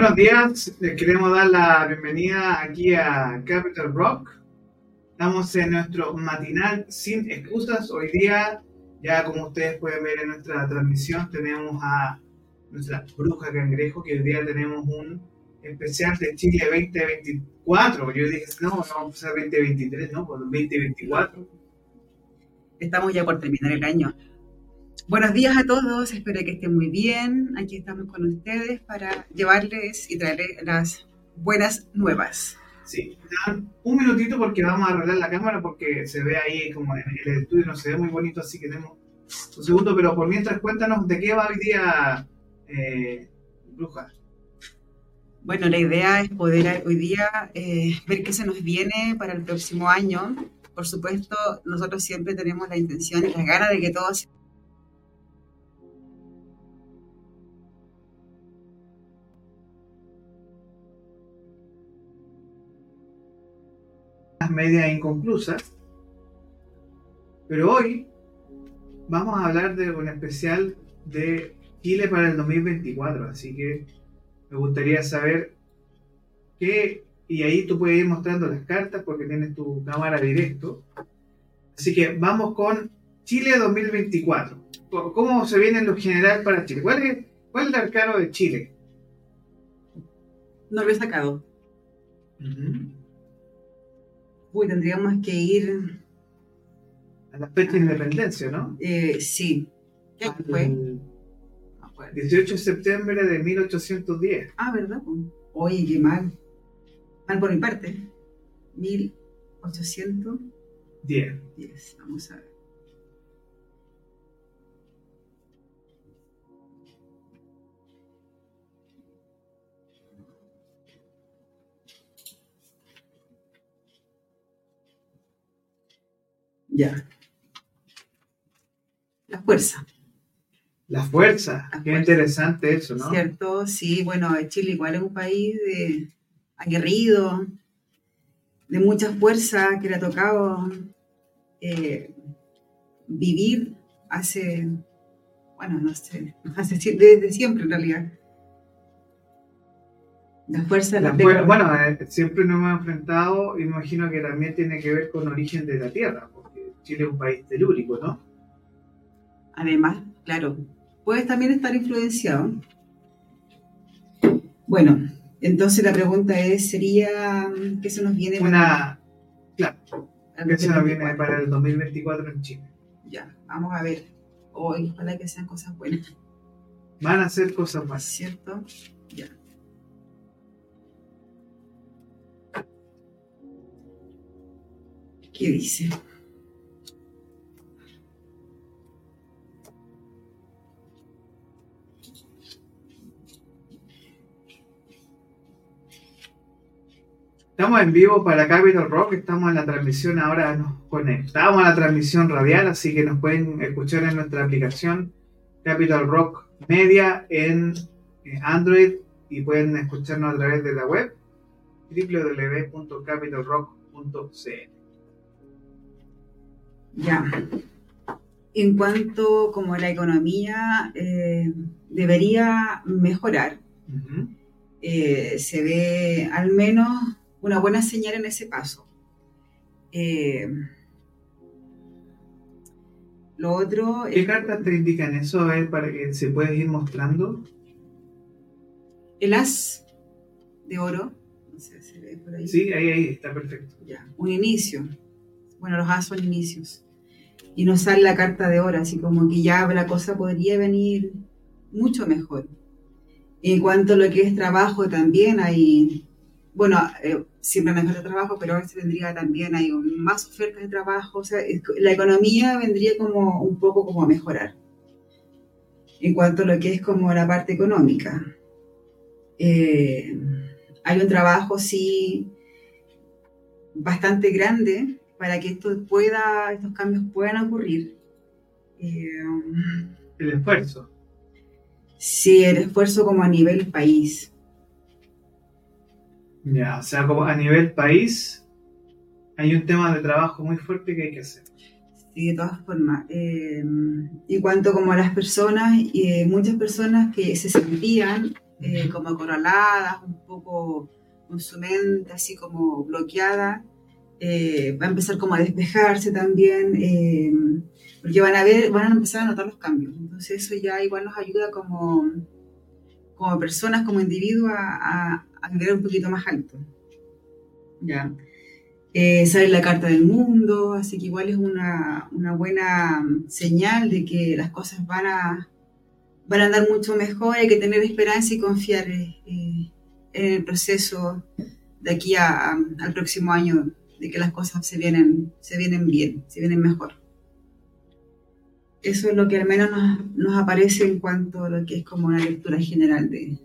Buenos días, les queremos dar la bienvenida aquí a Capital Rock. Estamos en nuestro matinal sin excusas. Hoy día, ya como ustedes pueden ver en nuestra transmisión, tenemos a nuestra bruja cangrejo, que hoy día tenemos un especial de Chile 2024. Yo dije, no, no vamos a 2023, no, por 2024. Estamos ya por terminar el año. Buenos días a todos, espero que estén muy bien. Aquí estamos con ustedes para llevarles y traerles las buenas nuevas. Sí, un minutito porque vamos a arreglar la cámara porque se ve ahí como en el estudio no se ve muy bonito, así que tenemos un segundo, pero por mientras cuéntanos de qué va hoy día eh, Bruja. Bueno, la idea es poder hoy día eh, ver qué se nos viene para el próximo año. Por supuesto, nosotros siempre tenemos la intención y la gana de que todo sea medias inconclusas. Pero hoy vamos a hablar de un especial de Chile para el 2024. Así que me gustaría saber qué. Y ahí tú puedes ir mostrando las cartas porque tienes tu cámara directo. Así que vamos con Chile 2024. ¿Cómo se viene en lo general para Chile? ¿Cuál es, cuál es el arcano de Chile? No lo he sacado. Uy, tendríamos que ir. A la fecha de independencia, ¿no? Eh, sí. ¿Qué ah, fue? 18 de septiembre de 1810. Ah, ¿verdad? Oye, qué mal. Mal por mi parte. 1810. 10. Vamos a ver. Ya. La fuerza. La fuerza, qué interesante eso, ¿no? Cierto, sí, bueno, Chile igual es un país de, aguerrido, de mucha fuerza, que le ha tocado eh, vivir hace, bueno, no sé, hace, desde siempre en realidad. La fuerza de la, la Bueno, eh, siempre nos hemos enfrentado imagino que también tiene que ver con origen de la tierra, Chile es un país telúrico, ¿no? Además, claro, puedes también estar influenciado. Bueno, entonces la pregunta es, sería, ¿qué se nos viene? Una, claro, ¿qué se nos viene para el 2024 en Chile? Ya, vamos a ver. Hoy, ojalá que sean cosas buenas. Van a ser cosas buenas. ¿Cierto? Ya. ¿Qué dice? Estamos en vivo para Capital Rock, estamos en la transmisión, ahora nos conectamos a la transmisión radial, así que nos pueden escuchar en nuestra aplicación Capital Rock Media en eh, Android y pueden escucharnos a través de la web www.capitalrock.cl. Ya. En cuanto como la economía eh, debería mejorar, eh, se ve al menos una buena señal en ese paso. Eh, lo otro. ¿Qué cartas te indican eso? A ver, para que se pueda ir mostrando. El as de oro. No sé si ve por ahí. Sí, ahí, ahí, está perfecto. Ya, un inicio. Bueno, los as son inicios. Y nos sale la carta de oro, así como que ya la cosa podría venir mucho mejor. En cuanto a lo que es trabajo, también hay bueno, eh, siempre mejor de trabajo, pero ahora se vendría también, hay más ofertas de trabajo, o sea, la economía vendría como un poco como a mejorar en cuanto a lo que es como la parte económica. Eh, hay un trabajo, sí, bastante grande para que esto pueda, estos cambios puedan ocurrir. Eh, el esfuerzo. Sí, el esfuerzo como a nivel país. Ya, o sea, como a nivel país hay un tema de trabajo muy fuerte que hay que hacer. Sí, de todas formas. Eh, y cuanto como a las personas, eh, muchas personas que se sentían eh, como acorraladas, un poco con su mente así como bloqueada. Eh, va a empezar como a despejarse también, eh, porque van a ver, van a empezar a notar los cambios. Entonces eso ya igual nos ayuda como, como personas, como individuos a, a, vivir un poquito más alto. Ya. Eh, sale la carta del mundo, así que igual es una, una, buena señal de que las cosas van a, van a andar mucho mejor, hay que tener esperanza y confiar eh, en el proceso de aquí a, al próximo año, de que las cosas se vienen, se vienen bien, se vienen mejor. Eso es lo que al menos nos, nos aparece en cuanto a lo que es como una lectura general de,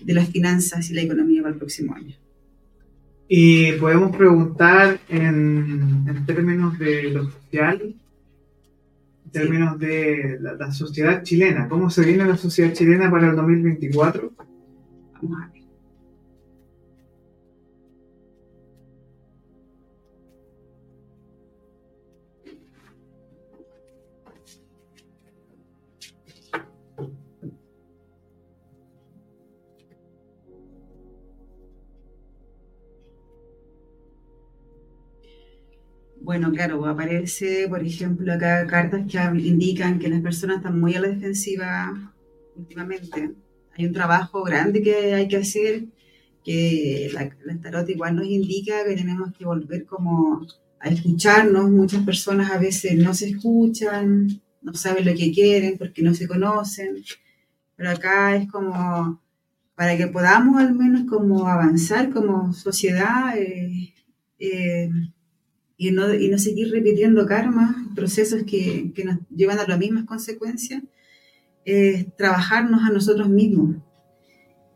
de las finanzas y la economía para el próximo año. Y podemos preguntar en, en términos de lo social, en términos de la, la, sociedad chilena, ¿cómo se viene la sociedad chilena para el 2024? Vamos a ver. Bueno, claro, aparece, por ejemplo, acá cartas que indican que las personas están muy a la defensiva últimamente. Hay un trabajo grande que hay que hacer, que la, la igual nos indica que tenemos que volver como a escucharnos. Muchas personas a veces no se escuchan, no saben lo que quieren porque no se conocen. Pero acá es como para que podamos al menos como avanzar como sociedad. Eh, eh, y no, y no seguir repitiendo karmas, procesos que, que, nos llevan a las mismas consecuencias, es trabajarnos a nosotros mismos.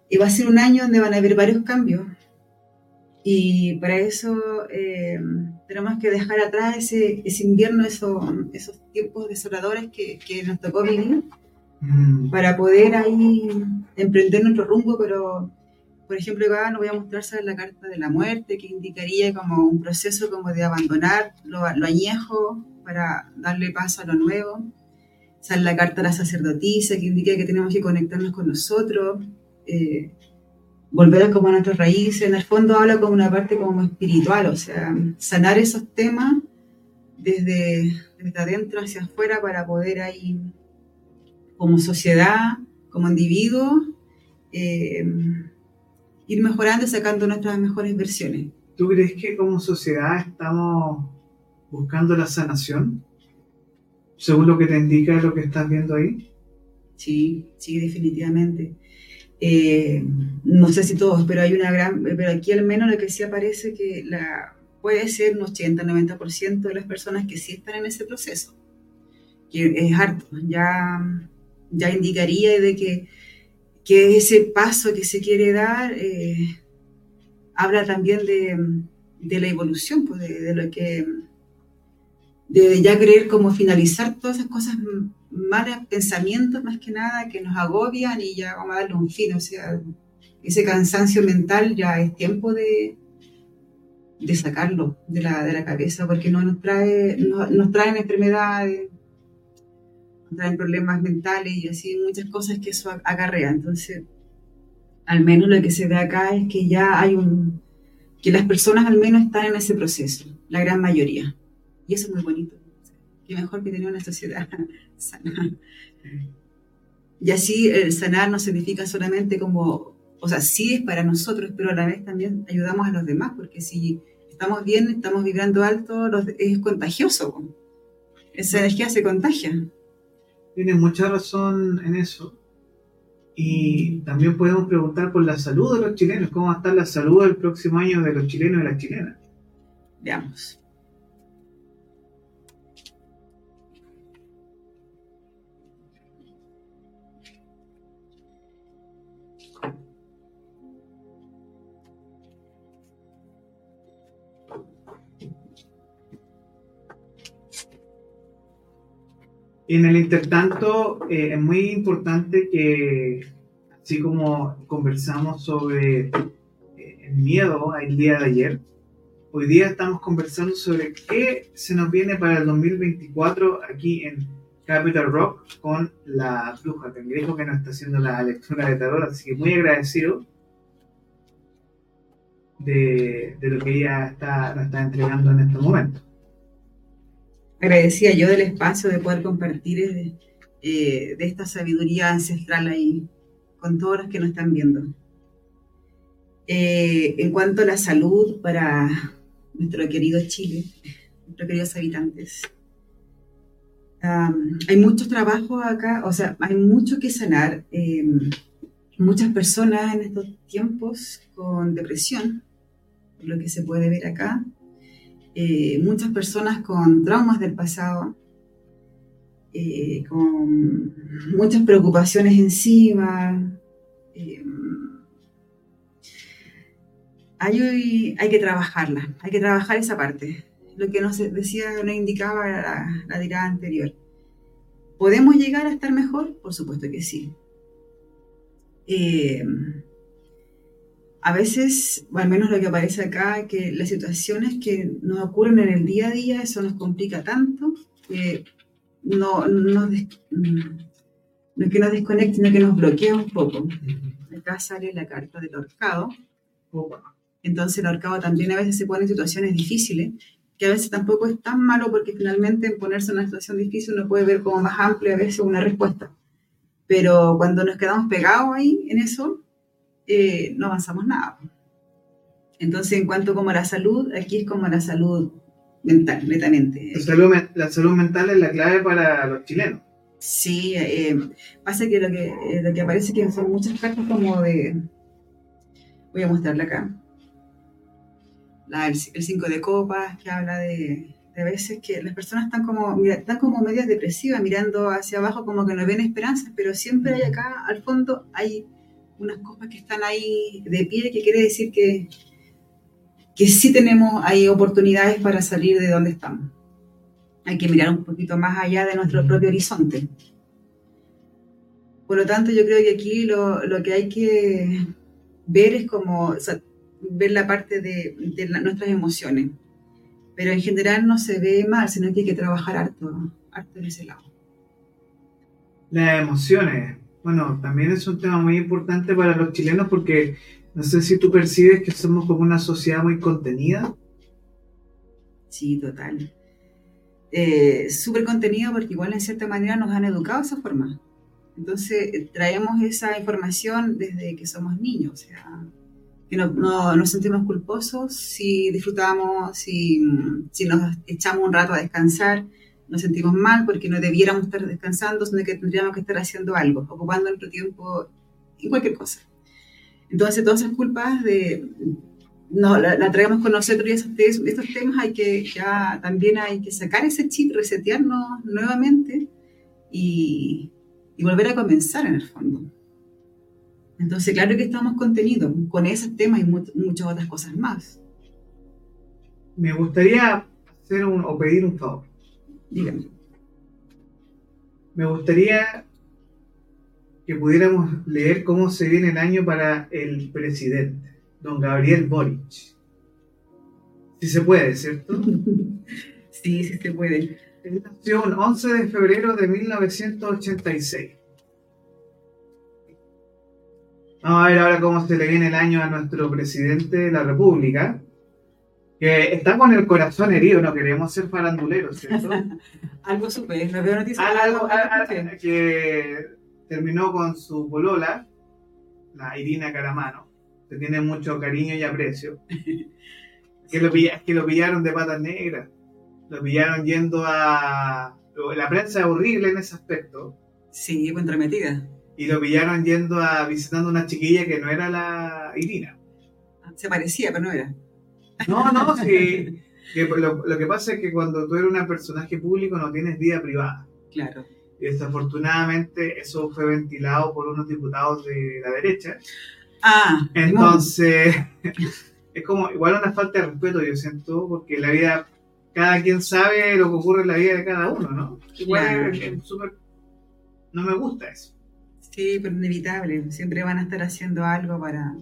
Y va a ser un año donde van a haber varios cambios. Y para eso eh, tenemos que dejar atrás ese, ese invierno, eso, esos tiempos desoladores que, que nos tocó vivir, mm. para poder ahí emprender nuestro rumbo, pero por ejemplo, acá nos voy a mostrar la carta de la muerte, que indicaría como un proceso como de abandonar lo, lo añejo para darle paso a lo nuevo. Sale la carta de la sacerdotisa, que indica que tenemos que conectarnos con nosotros, eh, volver como a nuestras raíces. En el fondo habla como una parte como espiritual, o sea, sanar esos temas desde, desde adentro hacia afuera para poder ahí, como sociedad, como individuo, eh, ir mejorando y sacando nuestras mejores versiones. ¿Tú crees que como sociedad estamos buscando la sanación? Según lo que te indica lo que estás viendo ahí. Sí, sí, definitivamente. Eh, no sé si todos, pero hay una gran, pero aquí al menos lo que sí aparece que la, puede ser un 80-90% de las personas que sí están en ese proceso, que es harto, ya, ya indicaría de que que ese paso que se quiere dar eh, habla también de, de, la evolución, pues de, lo que, de ya querer como finalizar todas esas cosas malas, pensamientos más que nada que nos agobian y ya vamos a darle un fin, o sea, ese cansancio mental ya es tiempo de, de sacarlo de la, de la cabeza porque no nos trae, no, nos traen enfermedades, traen problemas mentales y así muchas cosas que eso acarrea. Entonces, al menos lo que se ve acá es que ya hay un, que las personas al menos están en ese proceso, la gran mayoría. Y eso es muy bonito. Qué mejor que tener una sociedad sana. Y así el sanar no significa solamente como, o sea, sí es para nosotros, pero a la vez también ayudamos a los demás, porque si estamos bien, estamos vibrando alto, es contagioso. Esa energía se contagia. Tiene mucha razón en eso. Y también podemos preguntar por la salud de los chilenos, cómo va a estar la salud el próximo año de los chilenos y las chilenas. Veamos. En el intertanto, eh, es muy importante que, así como conversamos sobre eh, el miedo el día de ayer, hoy día estamos conversando sobre qué se nos viene para el 2024 aquí en Capital Rock con la bruja dijo que nos está haciendo la lectura de tarot, así que muy agradecido de, de lo que ella está, nos está entregando en este momento. Agradecía yo del espacio de poder compartir eh, de esta sabiduría ancestral ahí con todos los que nos están viendo. Eh, en cuanto a la salud para nuestro querido Chile, nuestros queridos habitantes, hay muchos trabajos acá, o sea, hay mucho que sanar. Em, muchas personas en estos tiempos con depresión, lo que se puede ver acá. Eh, muchas personas con traumas del pasado, eh, con muchas preocupaciones encima. Em, hay, hay que trabajarla, hay que trabajar esa parte lo que nos decía, nos indicaba la, la tirada anterior. ¿Podemos llegar a estar mejor? Por supuesto que sí. Eh, a veces, o al menos lo que aparece acá, que las situaciones que nos ocurren en el día a día, eso nos complica tanto que no, no, no que nos desconecte, sino que nos bloquea un poco. Acá sale la carta del ahorcado. Entonces el ahorcado también a veces se pone en situaciones difíciles que a veces tampoco es tan malo porque finalmente en ponerse en una situación difícil uno puede ver como más amplia a veces una respuesta. Pero cuando nos quedamos pegados ahí en eso, eh, no avanzamos nada. Entonces, en cuanto como a la salud, aquí es como la salud mental, netamente. La salud, la salud mental es la clave para los chilenos. Sí, eh, pasa que lo, que eh, lo que aparece que son muchas cartas como de... Voy a mostrarla acá el 5 de copas, que habla de, de, veces que las personas están como, mira, están como medias depresivas, mirando hacia abajo como que no ven esperanzas, pero siempre hay acá, al fondo, hay unas copas que están ahí de pie, que quiere decir que, que sí tenemos hay oportunidades para salir de donde estamos. Hay que mirar un poquito más allá de nuestro propio horizonte. Por lo tanto, yo creo que aquí lo, lo que hay que ver es como, ver la parte de, nuestras emociones. Pero en general no se ve mal, sino que hay que trabajar harto, harto en ese lado. Las emociones. Bueno, también es un tema muy importante para los chilenos porque no sé si tú percibes que somos como una sociedad muy contenida. Sí, total. Eh, Súper contenido porque igual en cierta manera nos han educado de esa forma. Entonces traemos esa información desde que somos niños. O sea, que no, nos sentimos culposos si disfrutamos, si, si, nos echamos un rato a descansar, nos sentimos mal porque no debiéramos estar descansando, sino que tendríamos que estar haciendo algo, ocupando nuestro tiempo en cualquier cosa. Entonces, todas esas culpas de, no, la, traemos con nosotros y estos, estos temas hay que ya también hay que sacar ese chip, resetearnos nuevamente y, y volver a comenzar en el fondo. Entonces, claro que estamos contenidos con esos temas y muchas otras cosas más. Me gustaría hacer un, o pedir un favor. Dígame. Me gustaría que pudiéramos leer cómo se viene el año para el presidente, don Gabriel Boric. Si se puede, ¿cierto? sí, sí se puede. Él nació el 11 de febrero de 1986. Vamos a ver ahora cómo se le viene el año a nuestro presidente de la República, que está con el corazón herido, no queremos ser faranduleros, ¿cierto? algo supe, no veo noticias. Algo, que terminó con su polola, la Irina Caramano, que tiene mucho cariño y aprecio, que lo, que lo pillaron de patas negras, lo pillaron yendo a... La prensa es horrible en ese aspecto. Sí, contrametida y lo pillaron yendo a visitando una chiquilla que no era la Irina. Se parecía, pero no era. No, no, sí. lo, que pasa es que cuando tú eres un personaje público no tienes vida privada. Claro. Y desafortunadamente eso fue ventilado por unos diputados de la derecha. Ah. Entonces, es como igual una falta de respeto, yo siento, porque la vida, cada quien sabe lo que ocurre en la vida de cada uno, ¿no? Igual es. No me gusta eso. Sí, pero inevitable. Siempre van a estar haciendo algo para,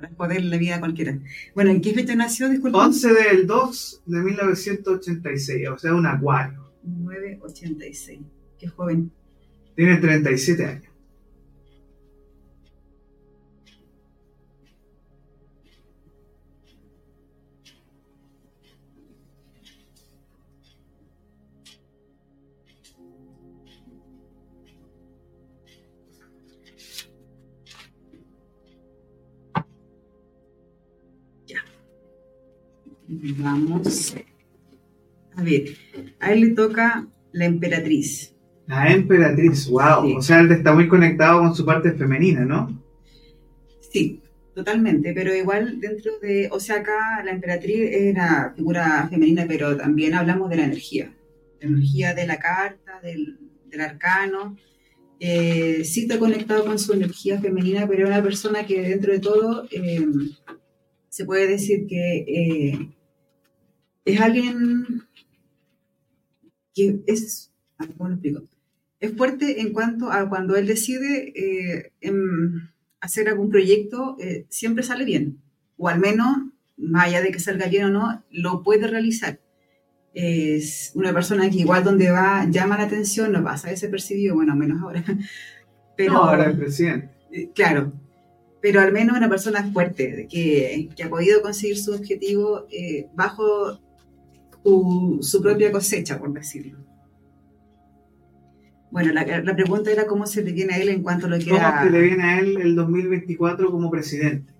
para joder la vida a cualquiera. Bueno, ¿en qué fecha nació? Disculpa. 11 del 2 de 1986, o sea, un acuario. 986. Qué joven. Tiene 37 años. Vamos. A ver, a él le toca la emperatriz. La emperatriz, wow. Sí. O sea, él está muy conectado con su parte femenina, ¿no? Sí, totalmente, pero igual dentro de, o sea, acá la emperatriz es una figura femenina, pero también hablamos de la energía, la energía de la carta, del, del arcano. Eh, sí está conectado con su energía femenina, pero es una persona que dentro de todo eh, se puede decir que eh, es alguien que es, a ver, ¿cómo lo explico? Es fuerte en cuanto a cuando él decide eh, em, hacer algún proyecto, eh, siempre sale bien. O al menos, más allá de que salga bien o no, lo puede realizar. Es una persona que igual donde va llama la atención, no pasa desapercibido, bueno, menos ahora. Pero, no, ahora el presidente. eh, claro, pero al menos una persona fuerte, que, que ha podido conseguir su objetivo bajo su, su propia cosecha, por decirlo. Bueno, la, la pregunta era cómo se le viene a él en cuanto a lo que ¿Cómo era... se le viene a él el 2024 como presidente?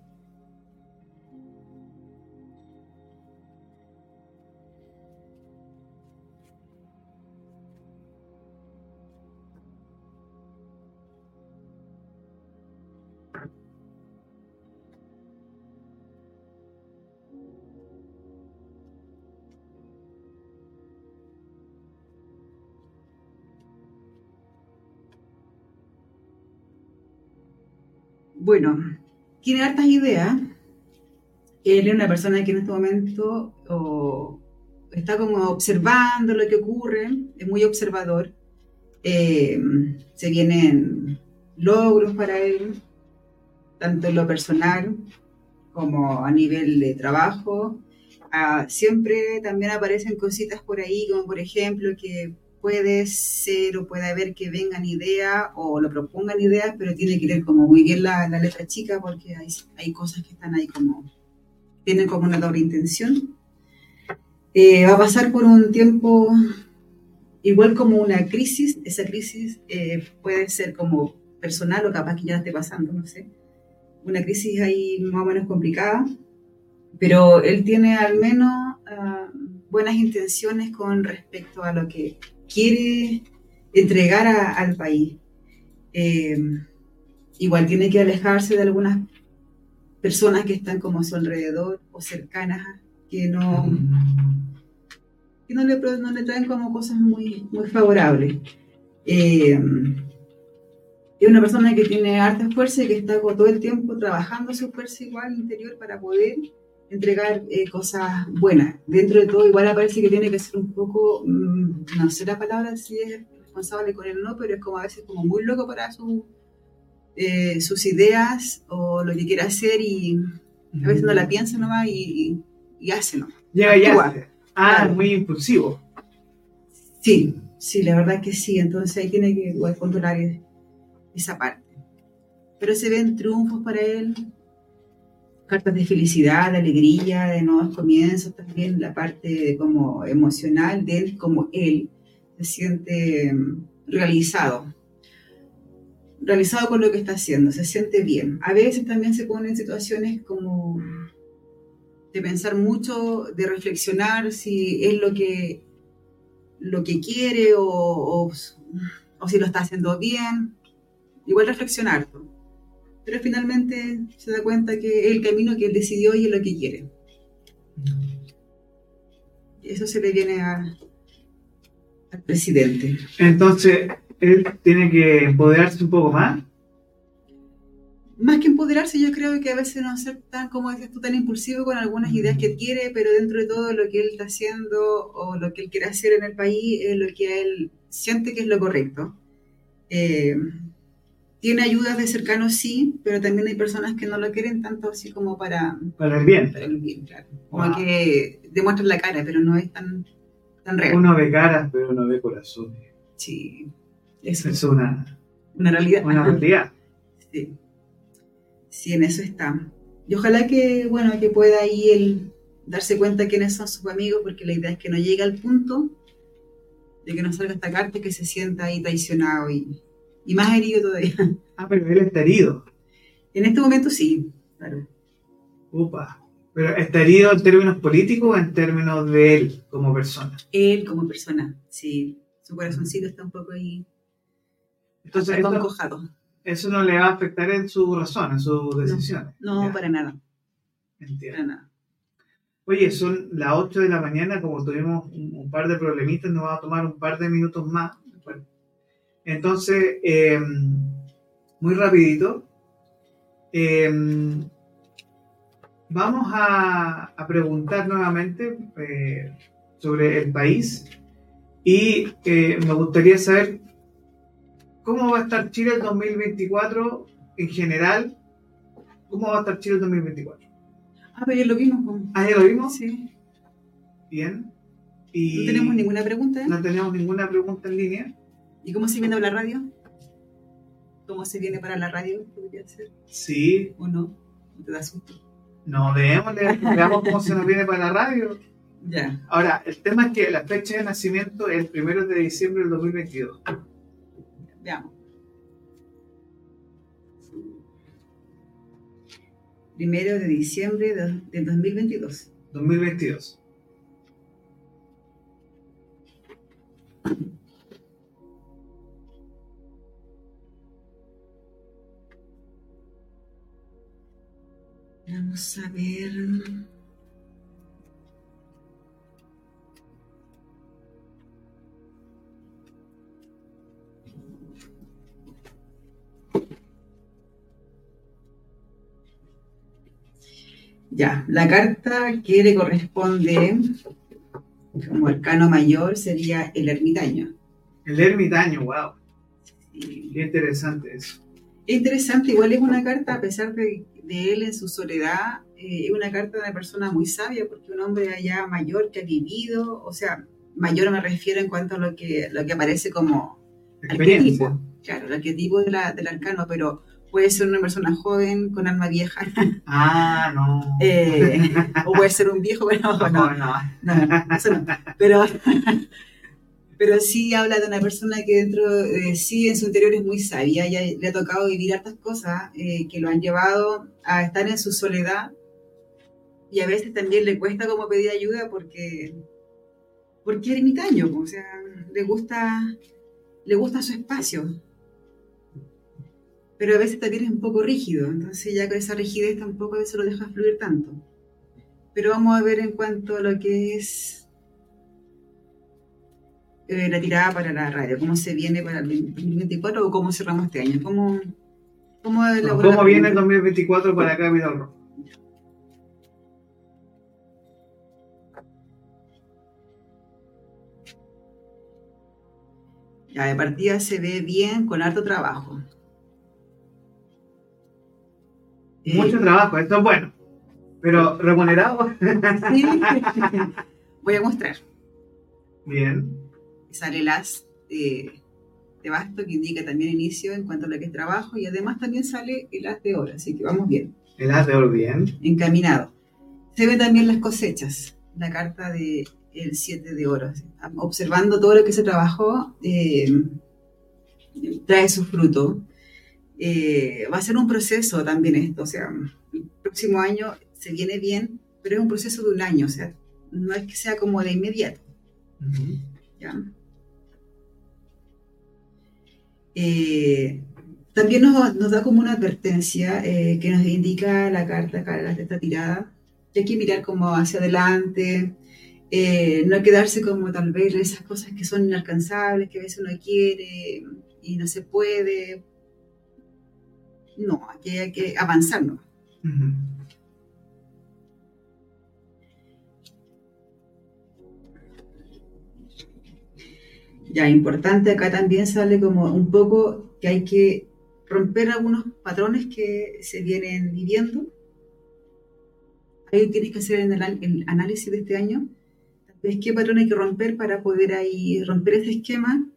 Bueno, tiene hartas ideas. Él es una persona que en este momento está como observando lo que ocurre, es muy observador. Eh, se vienen logros para él, tanto en lo personal como a nivel de trabajo. Ah, siempre también aparecen cositas por ahí, como por ejemplo que puede ser o puede haber que vengan ideas o lo propongan ideas, pero tiene que leer como muy bien la, la letra chica porque hay, hay, cosas que están ahí como, tienen como una doble intención. Eh, va a pasar por un tiempo igual como una crisis, esa crisis eh, puede ser como personal o capaz que ya esté pasando, no sé. Una crisis ahí más o menos complicada, pero él tiene al menos uh, buenas intenciones con respecto a lo que quiere entregar al país. Eh, igual tiene que alejarse de algunas personas que están como a su alrededor o cercanas, que no, que no le traen como cosas muy, muy favorables. Eh, es una persona que tiene harta fuerza y que está todo el tiempo trabajando su fuerza igual interior para poder entregar eh, cosas buenas. Dentro de todo, igual parece que tiene que ser un poco, mmm, no sé la palabra si es responsable con él o no, pero es como a veces como muy loco para su, eh, sus ideas o lo que quiere hacer y a veces no la piensa nomás y, y, y hace nomás. Ya, ya. Ah, claro. muy impulsivo. Sí, sí, la verdad que sí. Entonces ahí tiene que igual controlar esa parte. Pero se ven triunfos para él, cartas de felicidad, de alegría, de nuevos comienzos, también la parte como emocional de él, como él se siente realizado, realizado con lo que está haciendo, se siente bien. A veces también se pone en situaciones como de pensar mucho, de reflexionar si es lo que, lo que quiere o, o, o si lo está haciendo bien. Igual reflexionar pero finalmente se da cuenta que es el camino que él decidió y es lo que quiere. Eso se le viene a, al presidente. Entonces, él tiene que empoderarse un poco más. Más que empoderarse, yo creo que a veces no ser tan, como dices tú, tan impulsivo con algunas ideas que quiere, pero dentro de todo lo que él está haciendo o lo que él quiere hacer en el país es lo que él siente que es lo correcto. Eh, tiene ayudas de cercanos, sí, pero también hay personas que no lo quieren tanto así como para... Para el bien. Para el bien, claro. Como wow. que demuestran la cara, pero no es tan tan real. Uno ve caras, pero no ve corazones. Sí, Eso eso es una, una realidad. una realidad. Sí. Sí, en eso está. Y ojalá que, bueno, que pueda ahí él darse cuenta quiénes son sus amigos, porque la idea es que no llegue al punto de que no salga esta carta y que se sienta ahí traicionado y, y más herido todavía. Ah, pero él está herido. En este momento sí, claro. Upa. Pero ¿está herido en términos políticos o en términos de él como persona? Él como persona, sí. Su corazoncito está un poco ahí Entonces, esto- aconcojado. eso no le va a afectar en su razón, en sus decisiones. No, para nada, entiendo. para nada. Oye, son las 8 de la mañana, como tuvimos un, un par de problemitas, nos va a tomar un par de minutos más. Entonces, eh, muy rapidito, eh, vamos a, a preguntar nuevamente eh, sobre el país y eh, me gustaría saber cómo va a estar Chile el 2024 en general. ¿Cómo va a estar Chile el 2024? Ah, pero ya lo vimos. po. ¿Ah, ya lo vimos? Sí. Bien. Y No tenemos ninguna pregunta. ¿eh? no tenemos ninguna pregunta en línea. ¿Y cómo se viene la radio? ¿Cómo se viene para la radio? ¿Podría ser? Sí, ¿O no? ¿No te da susto? no, démosle, veamos cómo se nos viene para la radio. Ya. Ahora, el tema es que la fecha de nacimiento es el primero de diciembre del 2022. Veamos. Primero de diciembre de- del 2022. 2022. Vamos a ver. Ya, la carta que le corresponde como arcano mayor sería el ermitaño. El ermitaño, wow. Qué interesante eso. Es interesante, igual es una carta, a pesar de, de él en su soledad, eh, es una carta de una persona muy sabia, porque un hombre allá mayor que ha vivido, o sea, mayor me refiero en cuanto a lo que, lo que aparece como arquetipo, claro, el arquetipo de la- del arcano, pero puede ser una persona joven con alma vieja, Ah, no. eh, o puede ser un viejo, bueno, no, no, no. no, eso no. Pero, pero sí habla de una persona que dentro de sí, en su interior es muy sabia, ya le ha tocado vivir hartas cosas eh, que lo han llevado a estar en su soledad y a veces también le cuesta como pedir ayuda porque porque es ermitaño, o sea, le gusta le gusta su espacio. Pero a veces también es un poco rígido, entonces ya con esa rigidez tampoco a veces lo deja fluir tanto. Pero vamos a ver en cuanto a lo que es eh, la tirada para la radio, cómo se viene para el 2024 o cómo cerramos este año. ¿Cómo, cómo, la ¿Cómo viene el pregunta? 2024 para Capital Rock? Ya, de partida se ve bien, con harto trabajo. Eh, Mucho trabajo, esto es bueno. Pero remunerado. sí. Voy a mostrar. Bien. Sale el as de, basto que indica también inicio en cuanto a lo que es trabajo y además también sale el as de oro, así que vamos bien. El as de oro, bien. encaminado. Se ven también las cosechas, la carta de el 7 de oro. Observando todo lo que se trabajó, eh, trae su fruto. Eh, va a ser un proceso también esto, o sea, el próximo año se viene bien, pero es un proceso de un año, o sea, no es que sea como de inmediato. Ujú. ¿ya? Eh, también nos, nos da como una advertencia eh, que nos indica la carta acá de esta tirada, que hay que mirar como hacia adelante, eh, no quedarse como tal vez esas cosas que son inalcanzables, que a veces uno quiere y no se puede. No, aquí hay que avanzar, ¿no? Ya, importante, acá también sale como un poco que hay que romper algunos patrones que se vienen viviendo. Ahí tienes que hacer el, análisis de este año, ves qué patrón hay que romper para poder ahí romper ese esquema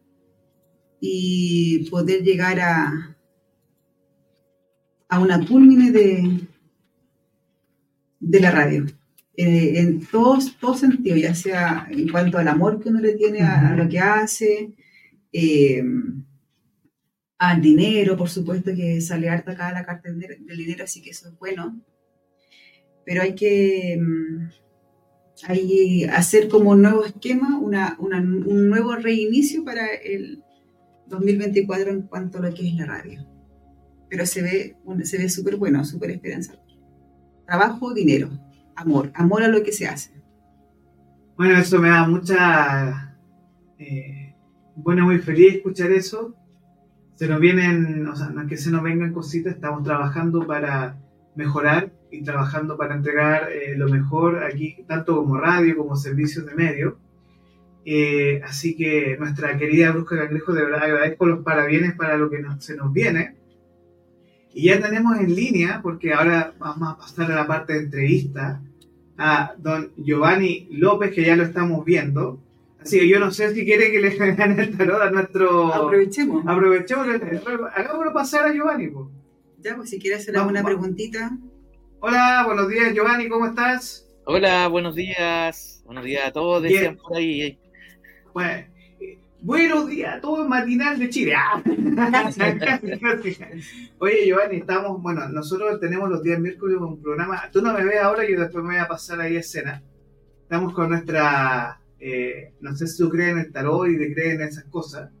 y poder llegar a, a una culmine de, de la radio. Eh, en todos, todo sentidos, ya sea en cuanto al amor que uno le tiene a, lo que hace, eh, al dinero, por supuesto que sale harta acá la carta del dinero, así que eso es bueno. Pero hay que mm, hay hacer como un nuevo esquema, una, un nuevo reinicio para el 2024 en cuanto a lo que es la radio. Pero se ve, se ve súper bueno, súper esperanzador. Trabajo, dinero amor, amor a lo que se hace. Bueno, eso me da mucha... Eh, bueno, muy feliz escuchar eso. Se nos vienen, o sea, no es que se nos vengan cositas, estamos trabajando para mejorar y trabajando para entregar eh, lo mejor aquí, tanto como radio como servicios de medio. Eh, así que nuestra querida Brusca Cangrejo, de verdad agradezco los parabienes para lo que se nos viene. Y ya tenemos en línea, porque ahora vamos a pasar a la parte de entrevista, a don Giovanni López, que ya lo estamos viendo. Así que yo no sé si quiere que le hagan el tarot a nuestro... Aprovechemos. Aprovechemos. Hagámoslo pasar a Giovanni. Ya, pues si quiere hacer alguna preguntita. Hola, buenos días Giovanni, ¿cómo estás? Hola, buenos días. Buenos días a todos, decían por ahí. Bueno, Buenos días, todo el matinal de Chile. Ah. Oye, Giovanni, estamos, bueno, nosotros tenemos los días miércoles un programa. Tú no me ves ahora, yo después me voy a pasar ahí a escena. Estamos con nuestra, eh, no sé si tú crees en el tarot y te crees en esas cosas,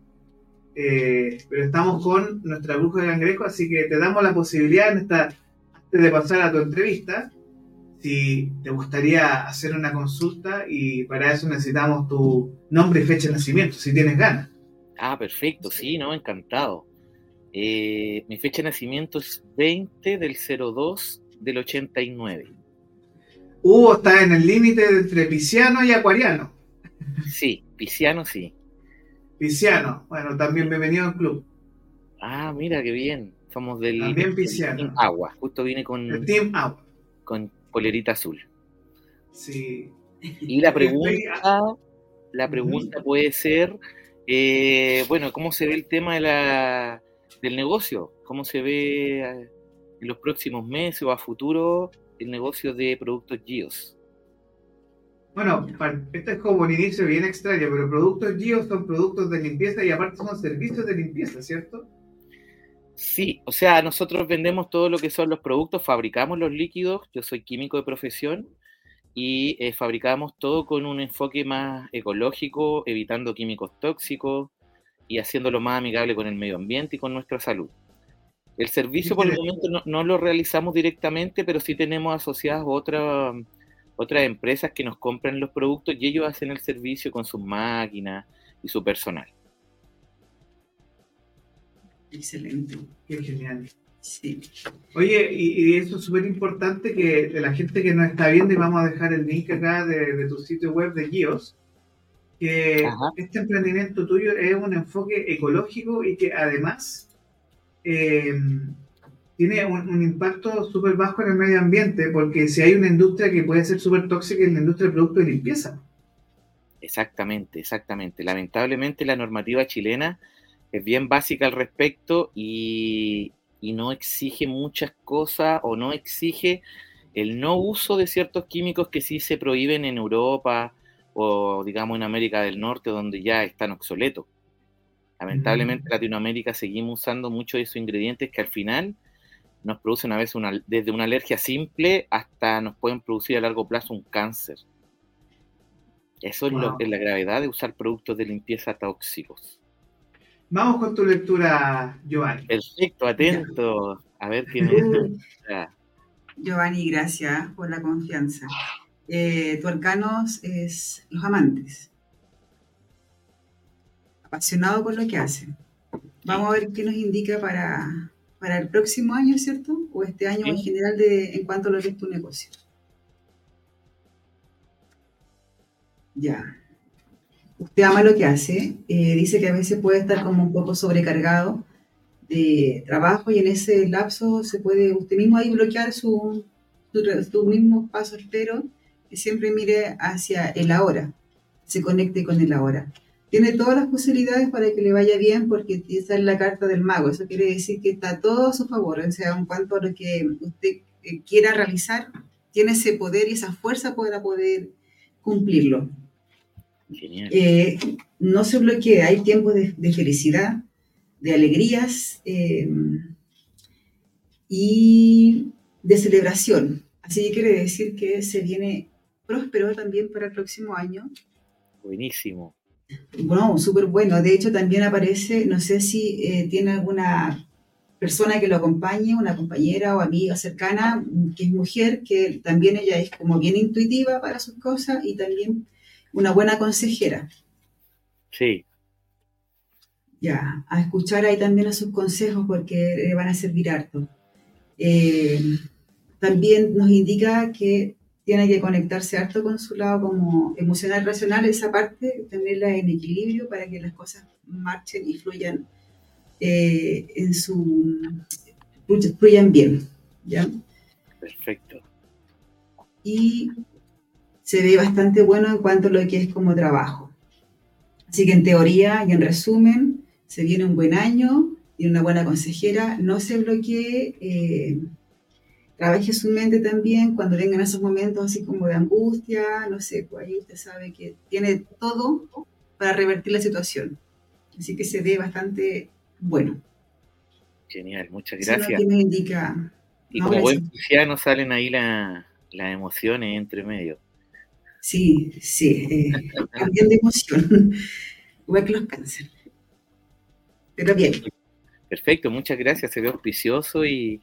eh, pero estamos con nuestra bruja de cangrejo, así que te damos la posibilidad en esta, antes de pasar a tu entrevista, si te gustaría hacer una consulta y para eso necesitamos tu nombre y fecha de nacimiento, si tienes ganas. Ah, perfecto, sí, no, encantado. Eh, mi fecha de nacimiento es 20 del 02 del 89. Hugo está en el límite entre pisciano y acuariano. Sí, pisciano sí. Pisciano, bueno, también bienvenido al club. Ah, mira qué bien. Somos del, también pisciano. Team Agua. Justo vine con. El Team Agua. Con polerita azul. Sí. Y la pregunta, la pregunta puede ser, eh, bueno, ¿cómo se ve el tema de la, del negocio? ¿Cómo se ve eh, en los próximos meses o a futuro el negocio de productos GIOS? Bueno, esto es como un inicio bien extraño, pero productos GIOS son productos de limpieza y aparte son servicios de limpieza, ¿cierto? Sí, o sea, nosotros vendemos todo lo que son los productos, fabricamos los líquidos, yo soy químico de profesión y eh, fabricamos todo con un enfoque más ecológico, evitando químicos tóxicos y haciéndolo más amigable con el medio ambiente y con nuestra salud. El servicio por el momento no, lo realizamos directamente, pero sí tenemos asociadas otras otras empresas que nos compran los productos y ellos hacen el servicio con sus máquinas y su personal. Excelente. Qué genial. Sí. Oye, y, eso es súper importante que la gente que nos está viendo, y vamos a dejar el link acá de, tu sitio web de GIOS, que este emprendimiento tuyo es un enfoque ecológico y que además eh, tiene un, impacto súper bajo en el medio ambiente, porque si hay una industria que puede ser súper tóxica es la industria de productos de limpieza. Exactamente, exactamente. Lamentablemente la normativa chilena es bien básica al respecto y, no exige muchas cosas o no exige el no uso de ciertos químicos que sí se prohíben en Europa o digamos en América del Norte donde ya están obsoletos. Lamentablemente en Latinoamérica seguimos usando muchos de esos ingredientes que al final nos producen a veces una, desde una alergia simple hasta nos pueden producir a largo plazo un cáncer. Eso es lo que es la gravedad de usar productos de limpieza tóxicos. Vamos con tu lectura, Giovanni. Perfecto, atento. A ver quién es. Giovanni, gracias por la confianza. Eh, tu arcano es los amantes. Apasionado por lo que hace. Vamos a ver qué nos indica para, para el próximo año, ¿cierto? O este año en general de, en cuanto a lo que es tu negocio. Ya usted ama lo que hace, eh, dice que a veces puede estar como un poco sobrecargado de trabajo y en ese lapso se puede usted mismo ahí bloquear su, su, mismo paso y siempre mire hacia el ahora. se conecte con el ahora. Tiene todas las posibilidades para que le vaya bien porque esa es la carta del mago. Eso quiere decir que está todo a su favor. O sea, en cuanto a lo que usted eh, quiera realizar, tiene ese poder y esa fuerza para poder cumplirlo. Eh, no se bloquee, hay tiempos de, felicidad, de alegrías eh, y de celebración. Así que quiere decir que se viene próspero también para el próximo año. Buenísimo. Bueno, súper bueno. De hecho, también aparece, no sé si eh, tiene alguna persona que lo acompañe, una compañera o amiga cercana, que es mujer, que también ella es como bien intuitiva para sus cosas y también una buena consejera. Sí. Ya, a escuchar ahí también a sus consejos porque le van a servir harto. Eh, también nos indica que tiene que conectarse harto con su lado como emocional, racional, esa parte, tenerla en equilibrio para que las cosas marchen y fluyan eh, en su fluyan bien. ¿ya? Perfecto. Y se ve bastante bueno en cuanto a lo que es como trabajo. Así que en teoría y en resumen, se viene un buen año y una buena consejera, no se bloquee. Eh, trabaje su mente también cuando vengan esos momentos así como de angustia, no sé, pues ahí usted sabe que tiene todo para revertir la situación. Así que se ve bastante bueno. Genial, muchas gracias. indica, y como buen cristiano salen ahí las emociones entre medio. Sí, sí, eh, también de emoción, igual que los cánceres. Pero bien. Perfecto, muchas gracias, se ve auspicioso y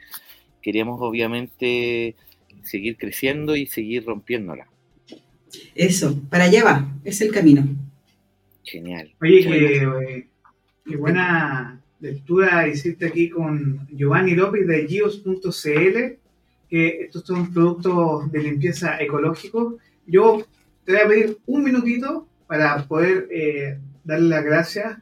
queríamos obviamente seguir creciendo y seguir rompiéndola. Eso, para allá va, es el camino. Genial. Oye, qué, qué buena lectura hiciste aquí con Giovanni López de gios.cl, que estos son productos de limpieza ecológicos. Yo te voy a pedir un minutito para poder eh, darle las gracias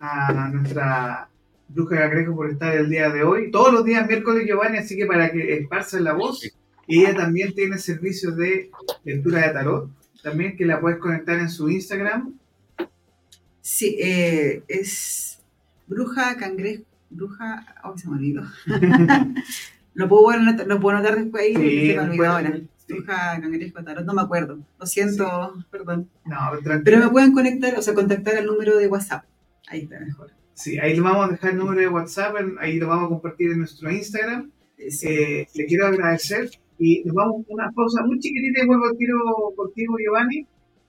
a nuestra Bruja Cangrejo por estar el día de hoy. Todos los días miércoles, Giovanni, así que para que esparcen la voz. Y ella también tiene servicios de lectura de tarot. También que la puedes conectar en su Instagram. Sí, eh, es Bruja Cangrejo. Bruja. Oh, se me olvidó. lo, puedo, lo puedo notar después ahí. Sí, se me olvidó ahora. Bruja Cangrejo Tarot, no me acuerdo. Lo siento, perdón. No, pero me pueden conectar, o sea, contactar al número de WhatsApp. Ahí está mejor. Sí, ahí le vamos a dejar el número de WhatsApp, ahí lo vamos a compartir en nuestro Instagram. Eh, le quiero agradecer y nos vamos a una pausa muy chiquitita y vuelvo al tiro contigo, Giovanni,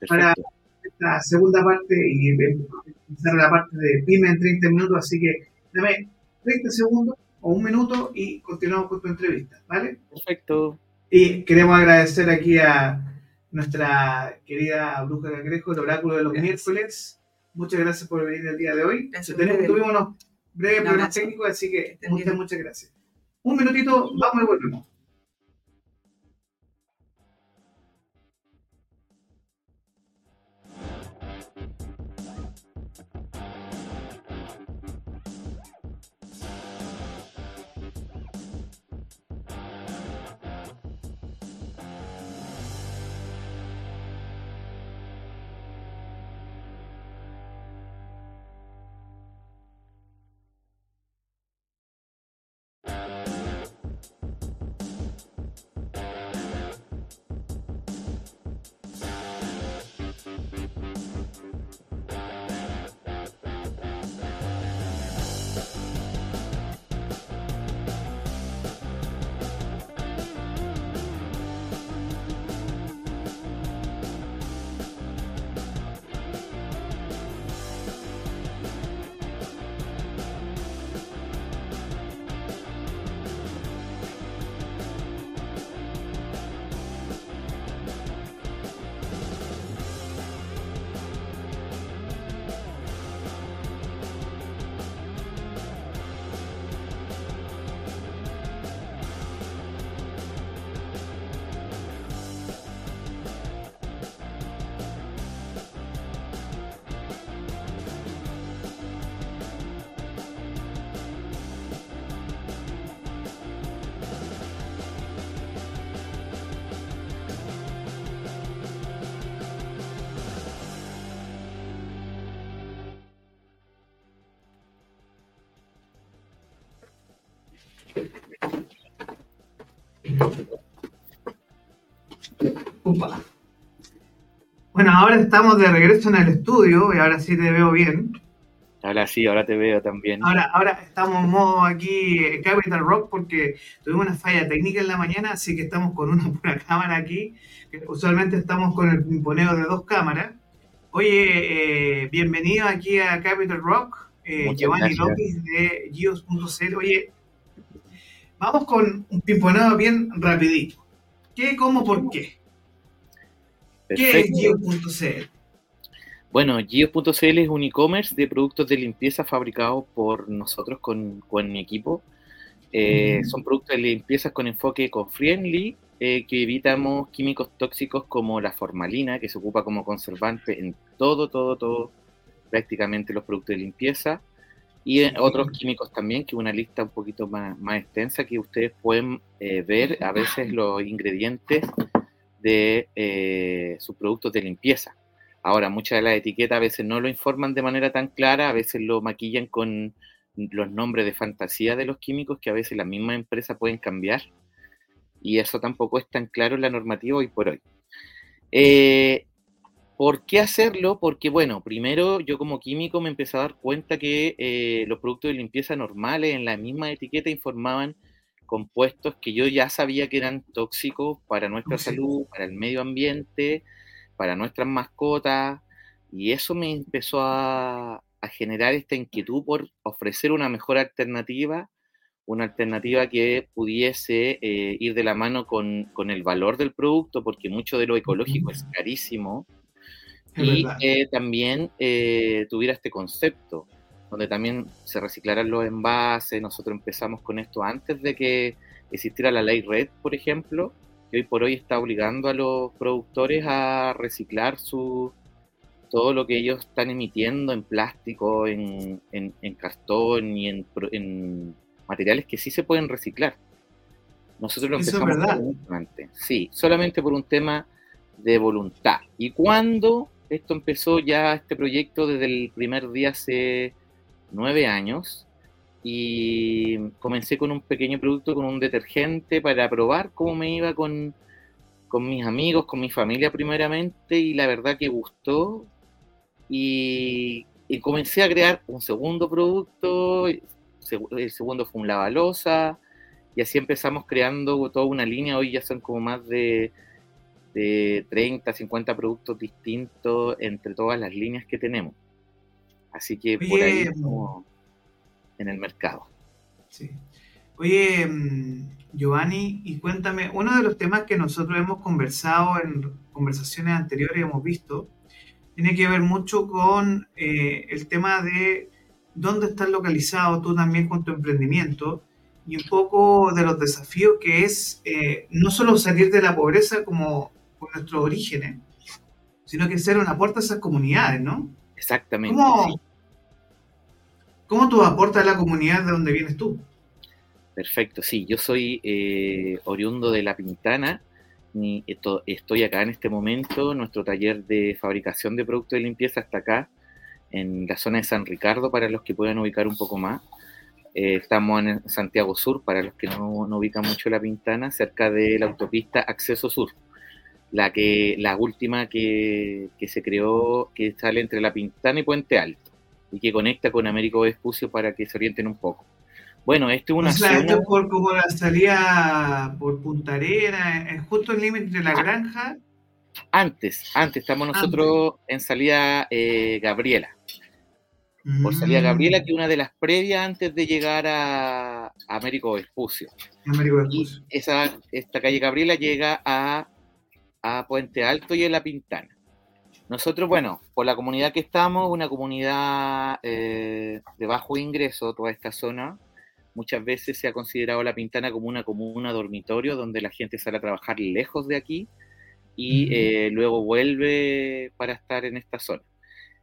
para esta segunda parte y empezar la parte de PYME en 30 minutos. Así que dame 30 segundos o un minuto y continuamos con tu entrevista, ¿vale? Perfecto. Y queremos agradecer aquí a nuestra querida Bruja Cangrejo, el oráculo de los miércoles Muchas gracias por venir el día de hoy. tuvimos unos breves problemas técnicos, así que muchas, muchas gracias. Un minutito, vamos y volvemos. Ahora estamos de regreso en el estudio y ahora sí te veo bien. Ahora sí, ahora te veo también. Ahora, ahora estamos en modo aquí eh, Capital Rock porque tuvimos una falla técnica en la mañana, así que estamos con una pura cámara aquí. Usualmente estamos con el imponeo de dos cámaras. Oye, eh, bienvenido aquí a Capital Rock, eh, Giovanni López de Gios.cl. Oye, vamos con un pimponeo bien rapidito. ¿Qué, cómo, por qué? ¿Qué es Gios.cl? Bueno, Gios.cl es un e-commerce de productos de limpieza fabricados por nosotros con, mi equipo. Eh, son productos de limpieza con enfoque eco-friendly eh, que evitamos químicos tóxicos como la formalina, que se ocupa como conservante en todo, todo, todo, prácticamente los productos de limpieza. Y otros químicos también, que una lista un poquito más, más extensa que ustedes pueden eh, ver a veces los ingredientes de sus productos de limpieza. Ahora, muchas de las etiquetas a veces no lo informan de manera tan clara, a veces lo maquillan con los nombres de fantasía de los químicos que a veces la misma empresa pueden cambiar. Y eso tampoco es tan claro en la normativa hoy por hoy. Eh, ¿Por qué hacerlo? Porque, bueno, primero yo como químico me empecé a dar cuenta que eh, los productos de limpieza normales en la misma etiqueta informaban compuestos que yo ya sabía que eran tóxicos para nuestra salud, para el medio ambiente, para nuestras mascotas, y eso me empezó a, generar esta inquietud por ofrecer una mejor alternativa, una alternativa que pudiese eh, ir de la mano con, el valor del producto, porque mucho de lo ecológico es carísimo, y que también eh, tuviera este concepto, donde también se reciclaran los envases, nosotros empezamos con esto antes de que existiera la ley RED, por ejemplo, que hoy por hoy está obligando a los productores a reciclar su, todo lo que ellos están emitiendo en plástico, en, cartón y en, materiales que sí se pueden reciclar. Nosotros lo empezamos antes. Sí, solamente por un tema de voluntad. Y cuando esto empezó ya, este proyecto, desde el primer día hace nueve años, y comencé con un pequeño producto, con un detergente para probar cómo me iba con, con mis amigos, con mi familia primeramente y la verdad que gustó y, comencé a crear un segundo producto, el segundo fue un lavalosa y así empezamos creando toda una línea, hoy ya son como más de, de 30, 50 productos distintos entre todas las líneas que tenemos. Así que por ahí en el mercado. Sí. Oye, mm, Giovanni, y cuéntame, uno de los temas que nosotros hemos conversado en conversaciones anteriores, hemos visto, tiene que ver mucho con eh, el tema de dónde estás localizado tú también con tu emprendimiento y un poco de los desafíos que es eh, no solo salir de la pobreza como por nuestros orígenes, sino que ser una puerta a esas comunidades, ¿no? Exactamente. ¿Cómo, ¿Cómo tú aportas a la comunidad de donde vienes tú? Perfecto, sí, yo soy eh, oriundo de La Pintana, y estoy acá en este momento, nuestro taller de fabricación de productos de limpieza está acá, en la zona de San Ricardo, para los que puedan ubicar un poco más. Eh, estamos en Santiago Sur, para los que no, ubican mucho La Pintana, cerca de la autopista Acceso Sur, la, que, la última que, que se creó, que sale entre La Pintana y Puente Alto y que conecta con Américo Vespucio para que se orienten un poco. Bueno, esto es una zona... por como la salida por Punta Arena, es justo el límite de la ah. granja. Antes, antes, estamos nosotros en salida eh, Gabriela. Por salida mm. Gabriela, que es una de las previas antes de llegar a, Américo Vespucio. Américo Vespucio. Y esa, esta calle Gabriela llega a, a Puente Alto y a La Pintana. Nosotros, bueno, por la comunidad que estamos, una comunidad eh, de bajo ingreso, toda esta zona, muchas veces se ha considerado La Pintana como una comuna dormitorio donde la gente sale a trabajar lejos de aquí y eh, luego vuelve para estar en esta zona.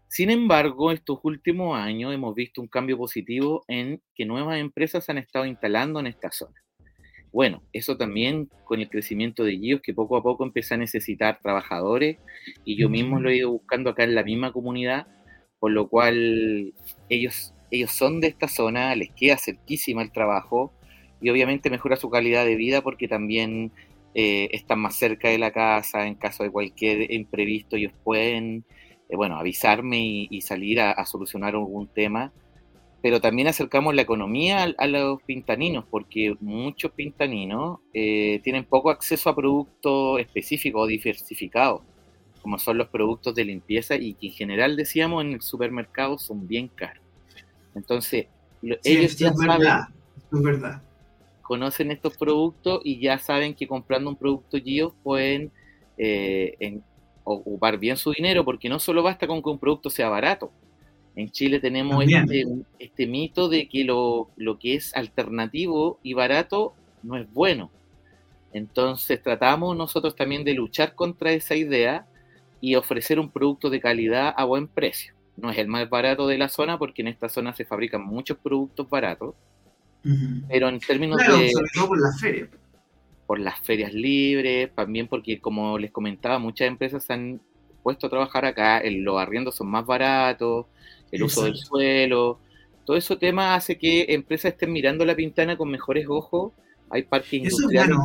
Sin embargo, estos últimos años hemos visto un cambio positivo en que nuevas empresas han estado instalando en esta zona. Bueno, eso también con el crecimiento de GIOS, que poco a poco empieza a necesitar trabajadores, y yo mismo lo he ido buscando acá en la misma comunidad, por lo cual ellos, ellos son de esta zona, les queda cerquísima el trabajo, y obviamente mejora su calidad de vida porque también eh, están más cerca de la casa en caso de cualquier imprevisto, ellos pueden, eh, bueno, avisarme y, salir a, solucionar algún tema, pero también acercamos la economía a, los pintaninos, porque muchos pintaninos eh, tienen poco acceso a productos específicos o diversificados, como son los productos de limpieza y que en general, decíamos, en el supermercado son bien caros. Entonces, ellos ya saben... es verdad conocen estos productos y ya saben que comprando un producto GIO pueden eh, ocupar bien su dinero, porque no solo basta con que un producto sea barato. En Chile tenemos este, este, mito de que lo, lo, que es alternativo y barato no es bueno. Entonces tratamos nosotros también de luchar contra esa idea y ofrecer un producto de calidad a buen precio. No es el más barato de la zona porque en esta zona se fabrican muchos productos baratos, pero en términos de... Sobre todo por las ferias. Por las ferias libres, también porque, como les comentaba, muchas empresas se han puesto a trabajar acá, los arriendos son más baratos, el uso del suelo, todo ese tema hace que empresas estén mirando la pintana con mejores ojos. Hay parques industriales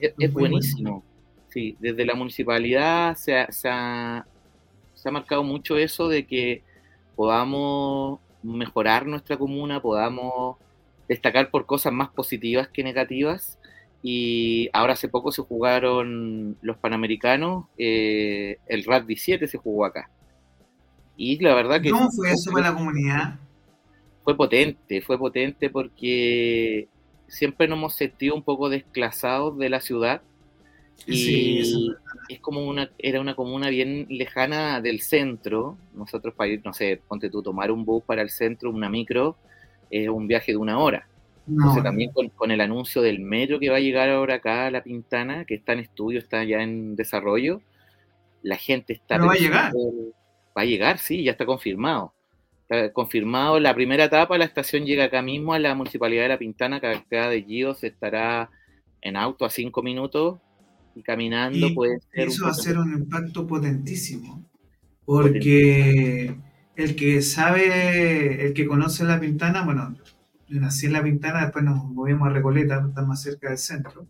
es, buenísimo. Sí, desde la municipalidad se se ha marcado mucho eso de que podamos mejorar nuestra comuna, podamos destacar por cosas más positivas que negativas. Y ahora hace poco se jugaron los Panamericanos, eh, el Rugby 7 se jugó acá. Y la verdad que... ¿Cómo fue eso para la comunidad? Fue potente, fue potente porque siempre nos hemos sentido un poco desclasados de la ciudad. Y es como una, era una comuna bien lejana del centro. Nosotros para ir, no sé, ponte tú, tomar un bus para el centro, una micro, es un viaje de una hora. Entonces también con, el anuncio del metro que va a llegar ahora acá a La Pintana, que está en estudio, está ya en desarrollo, la gente está... va a llegar. Va a llegar, sí, ya está confirmado. Está confirmado la primera etapa, la estación llega acá mismo a la Municipalidad de La Pintana, que acá de Gios estará en auto a cinco minutos y caminando puede ser... Eso va a ser un impacto potentísimo, porque el que sabe, el que conoce la Pintana, bueno, nací en la Pintana, después nos movimos a Recoleta, está más cerca del centro,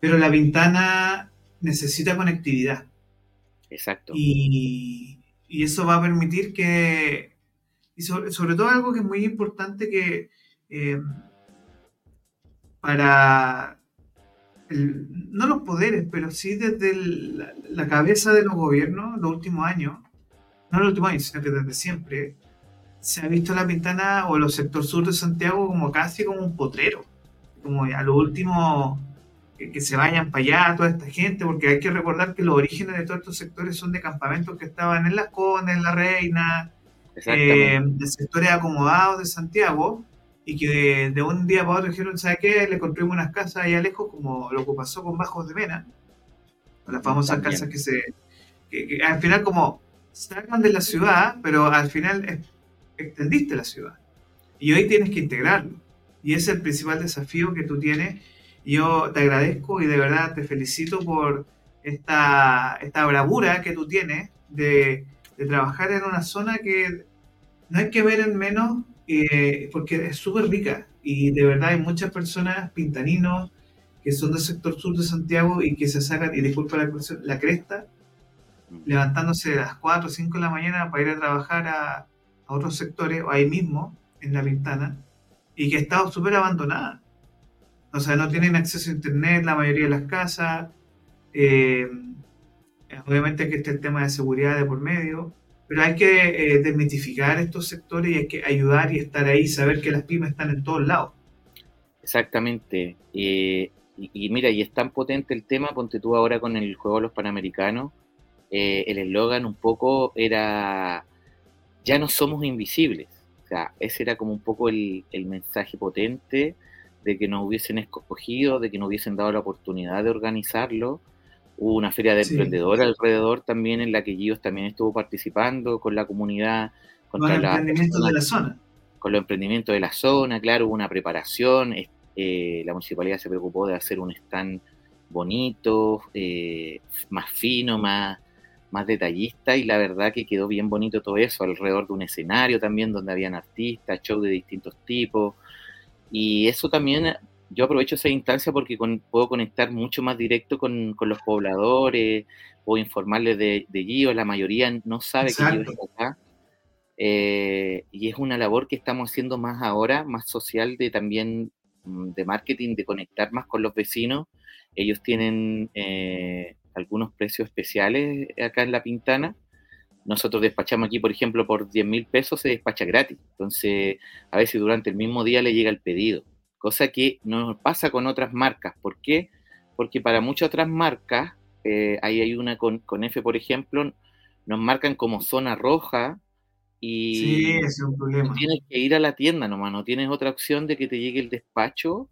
pero la Pintana necesita conectividad. Exacto. Y, eso va a permitir que, y sobre, todo algo que es muy importante que eh, para, no los poderes, pero sí desde la cabeza de los gobiernos, los últimos años, no en el último año, sino que desde siempre, se ha visto la Pintana o los sector sur de Santiago como casi como un potrero. Como a lo último que, se vayan para allá toda esta gente, porque hay que recordar que los orígenes de todos estos sectores son de campamentos que estaban en Las Condes, en La Reina, eh, de sectores acomodados de Santiago, y que de, un día para otro dijeron, ¿sabe qué? Le construimos unas casas allá lejos, como lo que pasó con Bajos de Mena, las famosas casas que se... que al final como sacan de la ciudad, pero al final extendiste la ciudad. Y hoy tienes que integrarlo. Y ese es el principal desafío que tú tienes. Yo te agradezco y de verdad te felicito por esta, esta bravura que tú tienes de, trabajar en una zona que no hay que ver en menos eh, porque es súper rica. Y de verdad hay muchas personas, pintaninos, que son del sector sur de Santiago y que se sacan, y disculpa la, la cresta, levantándose a las 4 o 5 de la mañana para ir a trabajar a, otros sectores, o ahí mismo, en la ventana, y que ha estado súper abandonada. O sea, no tienen acceso a internet la mayoría de las casas. Eh, obviamente que está el tema de seguridad de por medio, pero hay que eh, desmitificar estos sectores y hay que ayudar y estar ahí, saber que las pymes están en todos lados. Exactamente. y, y, mira, y es tan potente el tema, ponte tú ahora con el juego de los Panamericanos, eh, el eslogan un poco era, ya no somos invisibles. O sea, ese era como un poco el, mensaje potente de que nos hubiesen escogido, de que nos hubiesen dado la oportunidad de organizarlo. Hubo una feria de emprendedores alrededor también en la que Gios también estuvo participando con la comunidad. con los emprendimientos de la zona. Con los emprendimientos de la zona, claro, hubo una preparación. Eh, la municipalidad se preocupó de hacer un stand bonito, eh, más fino, más, más detallista y la verdad que quedó bien bonito todo eso, alrededor de un escenario también donde habían artistas, shows de distintos tipos. Y eso también, yo aprovecho esa instancia porque puedo conectar mucho más directo con, los pobladores, puedo informarles de, de Gio, la mayoría no sabe que Gio está acá. Eh, y es una labor que estamos haciendo más ahora, más social, de también mm, de marketing, de conectar más con los vecinos. Ellos tienen eh, algunos precios especiales acá en La Pintana. Nosotros despachamos aquí, por ejemplo, por 10 mil pesos se despacha gratis. Entonces, a veces durante el mismo día le llega el pedido, cosa que no pasa con otras marcas. ¿Por qué? Porque para muchas otras marcas, eh, ahí hay una con, con F, por ejemplo, nos marcan como zona roja y sí, es un problema. tienes que ir a la tienda nomás, no tienes otra opción de que te llegue el despacho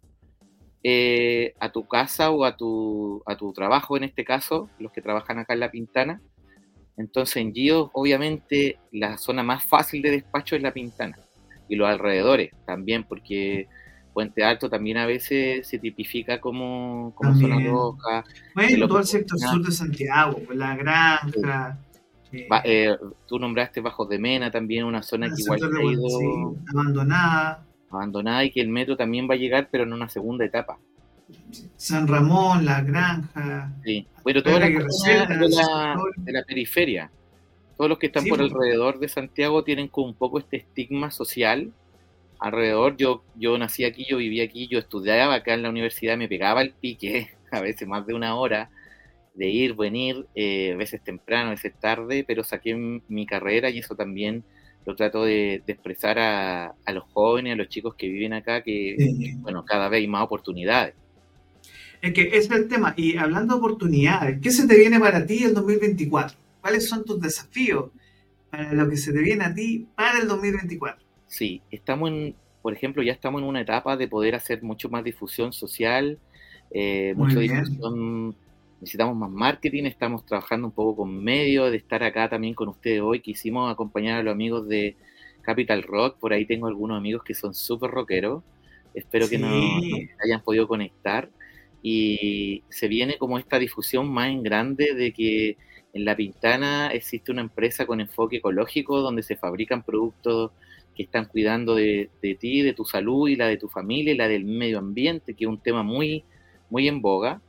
eh, a tu casa o a tu, a tu trabajo, en este caso, los que trabajan acá en La Pintana. Entonces en Gio, obviamente, la zona más fácil de despacho es La Pintana y los alrededores también, porque Puente Alto también a veces se tipifica como, como zona roja. Bueno, todo el sector sur de Santiago, pues, la granja. Eh, tú nombraste Bajos de Mena también, una zona que igual ha ido abandonada. Abandonada y que el metro también va a llegar, pero en una segunda etapa. San Ramón, la granja. Sí, bueno, toda la, de, la, de la periferia. Todos los que están por alrededor de Santiago tienen como un poco este estigma social alrededor. Yo, yo nací aquí, yo vivía aquí, yo estudiaba acá en la universidad, me pegaba el pique, a veces más de una hora de ir, venir, eh, a veces temprano, a veces tarde, pero saqué mi carrera y eso también lo trato de, expresar a, los jóvenes, a los chicos que viven acá, que, bueno, cada vez hay más oportunidades. Es que ese es el tema. Y hablando de oportunidades, ¿qué se te viene para ti el 2024? ¿Cuáles son tus desafíos para lo que se te viene a ti para el 2024? Sí, estamos en, por ejemplo, ya estamos en una etapa de poder hacer mucho más difusión social, eh, mucha difusión. Necesitamos más marketing, estamos trabajando un poco con medios, de estar acá también con ustedes hoy, quisimos acompañar a los amigos de Capital Rock, por ahí tengo algunos amigos que son súper rockeros, espero que nos, hayan podido conectar y se viene como esta difusión más en grande de que en La Pintana existe una empresa con enfoque ecológico donde se fabrican productos que están cuidando de, de ti, de tu salud y la de tu familia y la del medio ambiente, que es un tema muy, muy en boga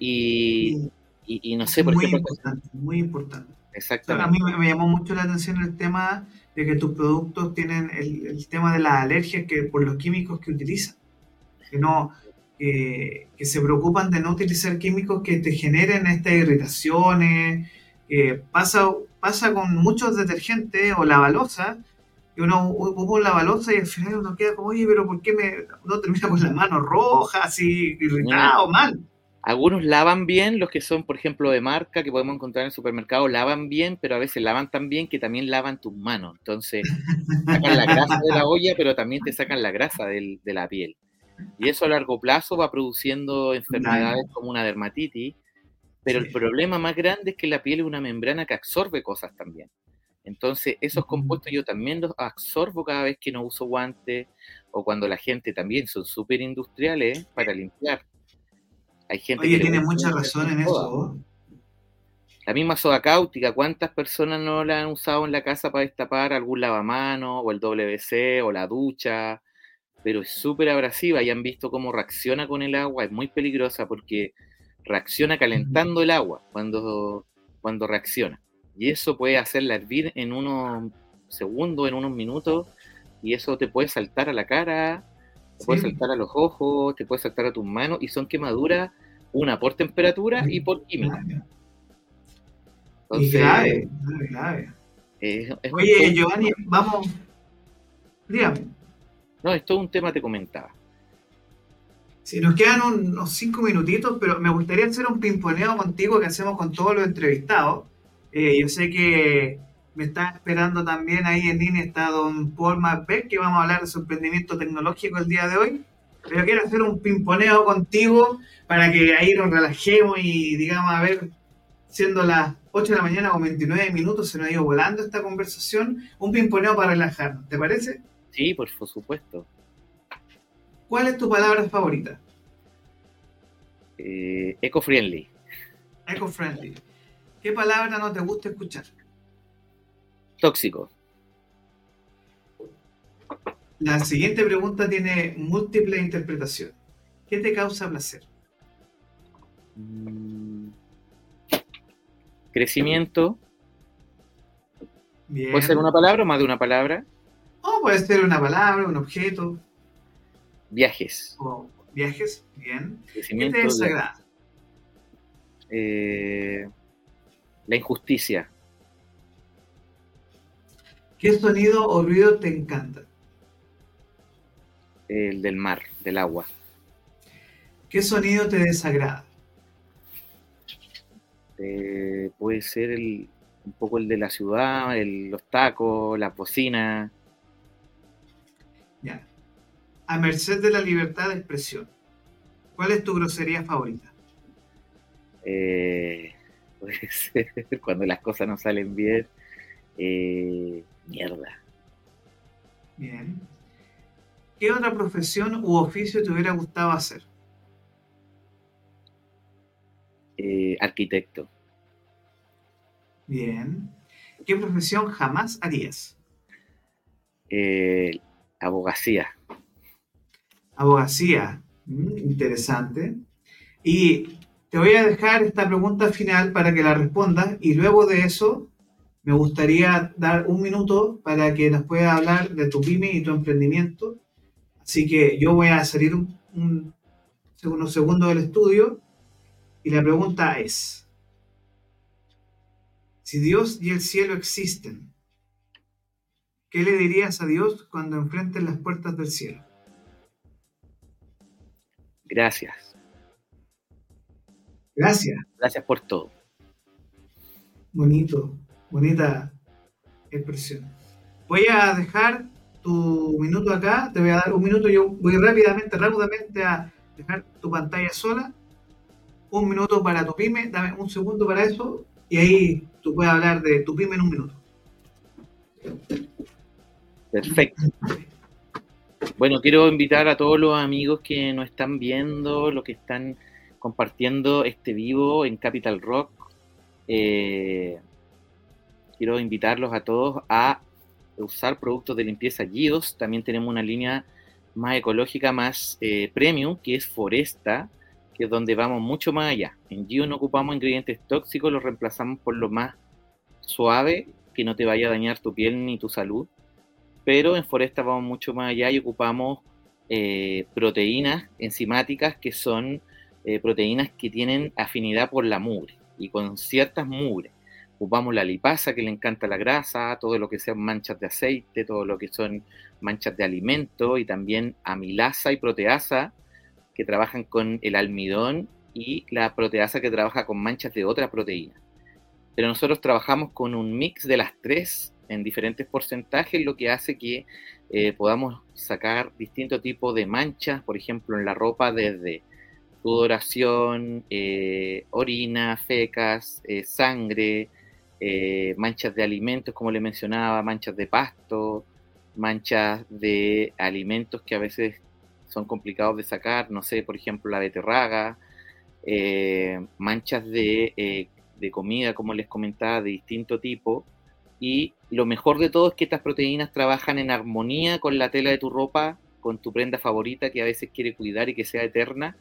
y, y, no sé por muy Importante, muy importante. Exactamente. a mí me, llamó mucho la atención el tema de que tus productos tienen el, tema de las alergias que por los químicos que utilizan. Que no, que se preocupan de no utilizar químicos que te generen estas irritaciones. pasa, pasa con muchos detergentes o la balosa, que uno ocupa la balosa y al final uno queda como, oye, pero ¿por qué me, no termina con la mano roja, así, irritado, mal? Algunos lavan bien, los que son, por ejemplo, de marca, que podemos encontrar en el supermercado, lavan bien, pero a veces lavan tan bien que también lavan tus manos. Entonces, sacan la grasa de la olla, pero también te sacan la grasa de la piel. Y eso a largo plazo va produciendo enfermedades como una dermatitis, pero el problema más grande es que la piel es una membrana que absorbe cosas también. Entonces, esos compuestos yo también los absorbo cada vez que no uso guantes o cuando la gente también son súper industriales para limpiar. Hay gente Oye, tiene mucha razón en eso. La misma soda cáustica, ¿cuántas personas no la han usado en la casa para destapar algún lavamano o el WC o la ducha? Pero es súper abrasiva y han visto cómo reacciona con el agua, es muy peligrosa porque reacciona calentando el agua cuando, cuando reacciona. Y eso puede hacerla hervir en unos segundos, en unos minutos, y eso te puede saltar a la cara, te puede saltar a los ojos, te puede saltar a tus manos y son quemaduras, una por temperatura y por química. Entonces, grave, grave. Oye, Giovanni, vamos. Dígame. No, es un tema, te comentaba. Si nos quedan unos cinco minutitos, pero me gustaría hacer un pimponeo contigo que hacemos con todos los entrevistados. Eh, yo sé que me está esperando también ahí en línea está don Paul Macbeth, que vamos a hablar de su emprendimiento tecnológico el día de hoy. Pero quiero hacer un pimponeo contigo para que ahí nos relajemos y digamos, a ver, siendo las 8 de la mañana con 29 minutos, se nos ha ido volando esta conversación, un pimponeo para relajarnos, ¿te parece? Sí, por supuesto. ¿Cuál es tu palabra favorita? Eh, eco-friendly. Eco-friendly. ¿Qué palabra no te gusta escuchar? tóxico. La siguiente pregunta tiene múltiples interpretaciones. ¿Qué te causa placer? Mm. Crecimiento. Bien. ¿Puede ser una palabra o más de una palabra? O puede ser una palabra, un objeto, Viajes. o viajes. Bien. ¿Qué te desagrada? Eh, la injusticia. ¿Qué sonido o ruido te encanta? El del mar, del agua. ¿Qué sonido te desagrada? Eh, puede ser el, un poco el de la ciudad, el- los tacos, las bocinas. A merced de la libertad de expresión. ¿Cuál es tu grosería favorita? Eh, puede ser cuando las cosas no salen bien. eh, mierda. Bien. ¿Qué otra profesión u oficio te hubiera gustado hacer? Eh, arquitecto. Bien. ¿Qué profesión jamás harías? Eh, abogacía. Abogacía. Mm, interesante. Y te voy a dejar esta pregunta final para que la respondas y luego de eso me gustaría dar un minuto para que nos puedas hablar de tu pyme y tu emprendimiento. Así que yo voy a salir un, un- unos segundos del estudio y la pregunta es, si Dios y el cielo existen, ¿qué le dirías a Dios cuando enfrentes las puertas del cielo? Gracias. Gracias. Gracias por todo. Bonito, bonita expresión. Voy a dejar tu minuto acá, te voy a dar un minuto, yo voy rápidamente, rápidamente a dejar tu pantalla sola. Un minuto para tu pyme, dame un segundo para eso y ahí tú puedes hablar de tu pyme en un minuto. Perfecto. Bueno, quiero invitar a todos los amigos que nos están viendo, los que están compartiendo este vivo en Capital Rock. Eh, quiero invitarlos a todos a usar productos de limpieza Gios. También tenemos una línea más ecológica, más eh, premium, que es Foresta, que es donde vamos mucho más allá. En Gios no ocupamos ingredientes tóxicos, los reemplazamos por lo más suave, que no te vaya a dañar tu piel ni tu salud pero en Foresta vamos mucho más allá y ocupamos eh, proteínas enzimáticas que son eh, proteínas que tienen afinidad por la mugre y con ciertas mugres. Ocupamos la lipasa que le encanta la grasa, todo lo que sean manchas de aceite, todo lo que son manchas de alimento y también amilasa y proteasa que trabajan con el almidón y la proteasa que trabaja con manchas de otra proteína. Pero nosotros trabajamos con un mix de las tres en diferentes porcentajes, lo que hace que eh, podamos sacar distintos tipos de manchas, por ejemplo, en la ropa desde sudoración, eh, orina, fecas, eh, sangre, manchas de alimentos, como le mencionaba, manchas de pasto, manchas de alimentos que a veces son complicados de sacar, no sé, por ejemplo, la beterraga, manchas de, de comida, como les comentaba, de distinto tipo, y lo mejor de todo es que estas proteínas trabajan en armonía con la tela de tu ropa, con tu prenda favorita que a veces quiere cuidar y que sea eterna,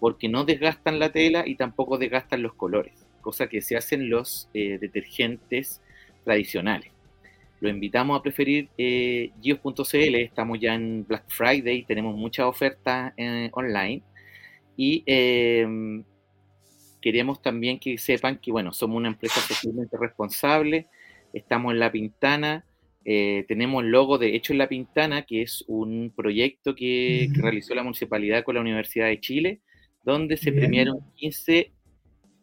porque no desgastan la tela y tampoco desgastan los colores, cosa que se hacen los eh, detergentes tradicionales. Lo invitamos a preferir eh, gios.cl, estamos ya en Black Friday, tenemos muchas ofertas eh, online y eh, queremos también que sepan que, bueno, somos una empresa socialmente responsable, estamos en La Pintana, eh, tenemos el logo de Hecho en La Pintana, que es un proyecto que, que realizó la municipalidad con la Universidad de Chile, donde se Bien. premiaron 15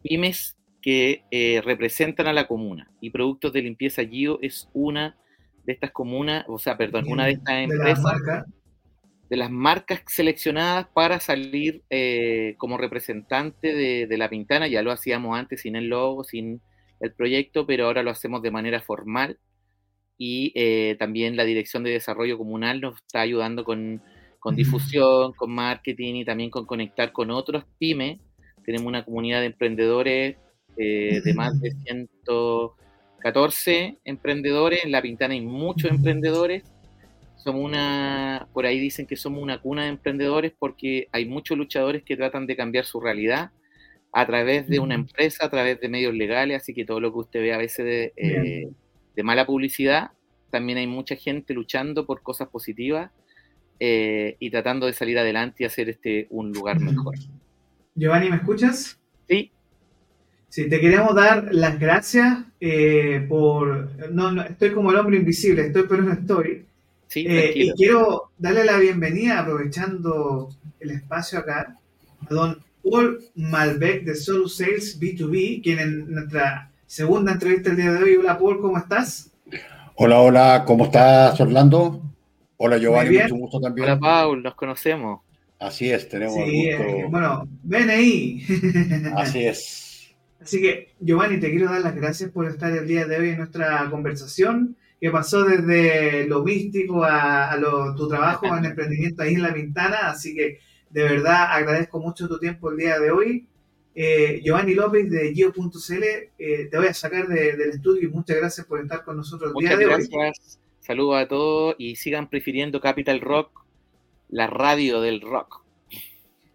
pymes que eh, representan a la comuna. Y Productos de Limpieza Gio es una de estas comunas, o sea, perdón, una de estas De la empresas marca. de las marcas seleccionadas para salir eh, como representante de, de La Pintana. Ya lo hacíamos antes sin el logo, sin el proyecto, pero ahora lo hacemos de manera formal. Y eh, también la Dirección de Desarrollo Comunal nos está ayudando con, con difusión, con marketing y también con conectar con otros pymes. Tenemos una comunidad de emprendedores eh, de más de 114 emprendedores. En La Pintana hay muchos emprendedores somos una, por ahí dicen que somos una cuna de emprendedores porque hay muchos luchadores que tratan de cambiar su realidad a través de una empresa, a través de medios legales, así que todo lo que usted ve a veces de, eh, de mala publicidad, también hay mucha gente luchando por cosas positivas eh, y tratando de salir adelante y hacer este un lugar mejor. Giovanni, ¿me escuchas? Sí. Sí, te queremos dar las gracias eh, por... No, no, estoy como el hombre invisible, estoy pero no estoy. Sí, Eh, y quiero darle la bienvenida, aprovechando el espacio acá, a don Paul Malbec de Solo Sales B2B, quien en nuestra segunda entrevista el día de hoy. Hola Paul, ¿cómo estás? Hola, hola, ¿cómo estás, Orlando? Hola, Giovanni, Muy bien. mucho gusto también. Hola Paul, nos conocemos. Así es, tenemos Sí, el eh, gusto. bueno, ven ahí. Así es. Así que, Giovanni, te quiero dar las gracias por estar el día de hoy en nuestra conversación, que pasó desde lo místico a, a lo- tu trabajo en emprendimiento ahí en La Pintana. Así que, de verdad, agradezco mucho tu tiempo el día de hoy. Eh, Giovanni López de Gio.cl, eh, te voy a sacar de- del estudio y muchas gracias por estar con nosotros el Muchas día de hoy. gracias. Saludos a todos y sigan prefiriendo Capital Rock, la radio del rock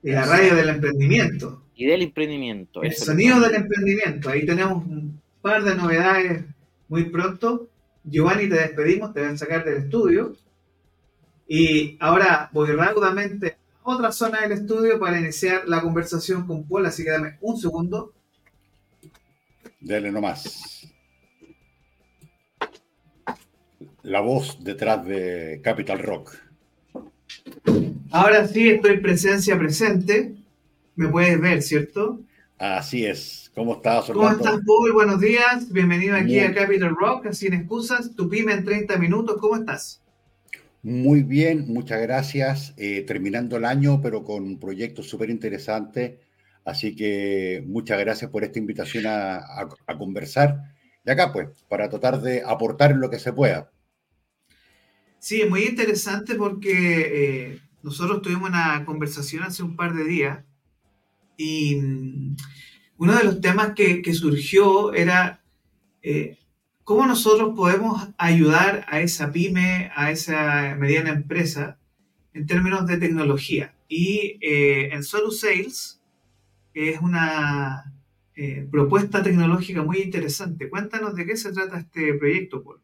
Y la radio del emprendimiento. y del emprendimiento. El sonido del emprendimiento. Ahí tenemos un par de novedades muy pronto. Giovanni, te despedimos, te voy a sacar del estudio. Y ahora voy rápidamente a otra zona del estudio para iniciar la conversación con Paul, así que dame un segundo. Dele nomás. La voz detrás de Capital Rock. Ahora sí, estoy presencia presente. Me puedes ver, ¿cierto? Así es. ¿Cómo estás, ¿Cómo Orlando? estás, Paul? Buenos días. Bienvenido aquí a Capital Rock, sin excusas. Tu pyme en 30 minutos. ¿Cómo estás? Muy bien, muchas gracias. Eh, terminando el año, pero con un proyecto súper interesante. Así que muchas gracias por esta invitación a, conversar. Y acá, pues, para tratar de aportar lo que se pueda. Sí, es muy interesante porque eh, nosotros tuvimos una conversación hace un par de días y mm, uno de los temas que, que surgió era eh, cómo nosotros podemos ayudar a esa pyme, a esa mediana empresa en términos de tecnología. Y eh, en Solo Sales es una eh, propuesta tecnológica muy interesante. Cuéntanos de qué se trata este proyecto, Paul.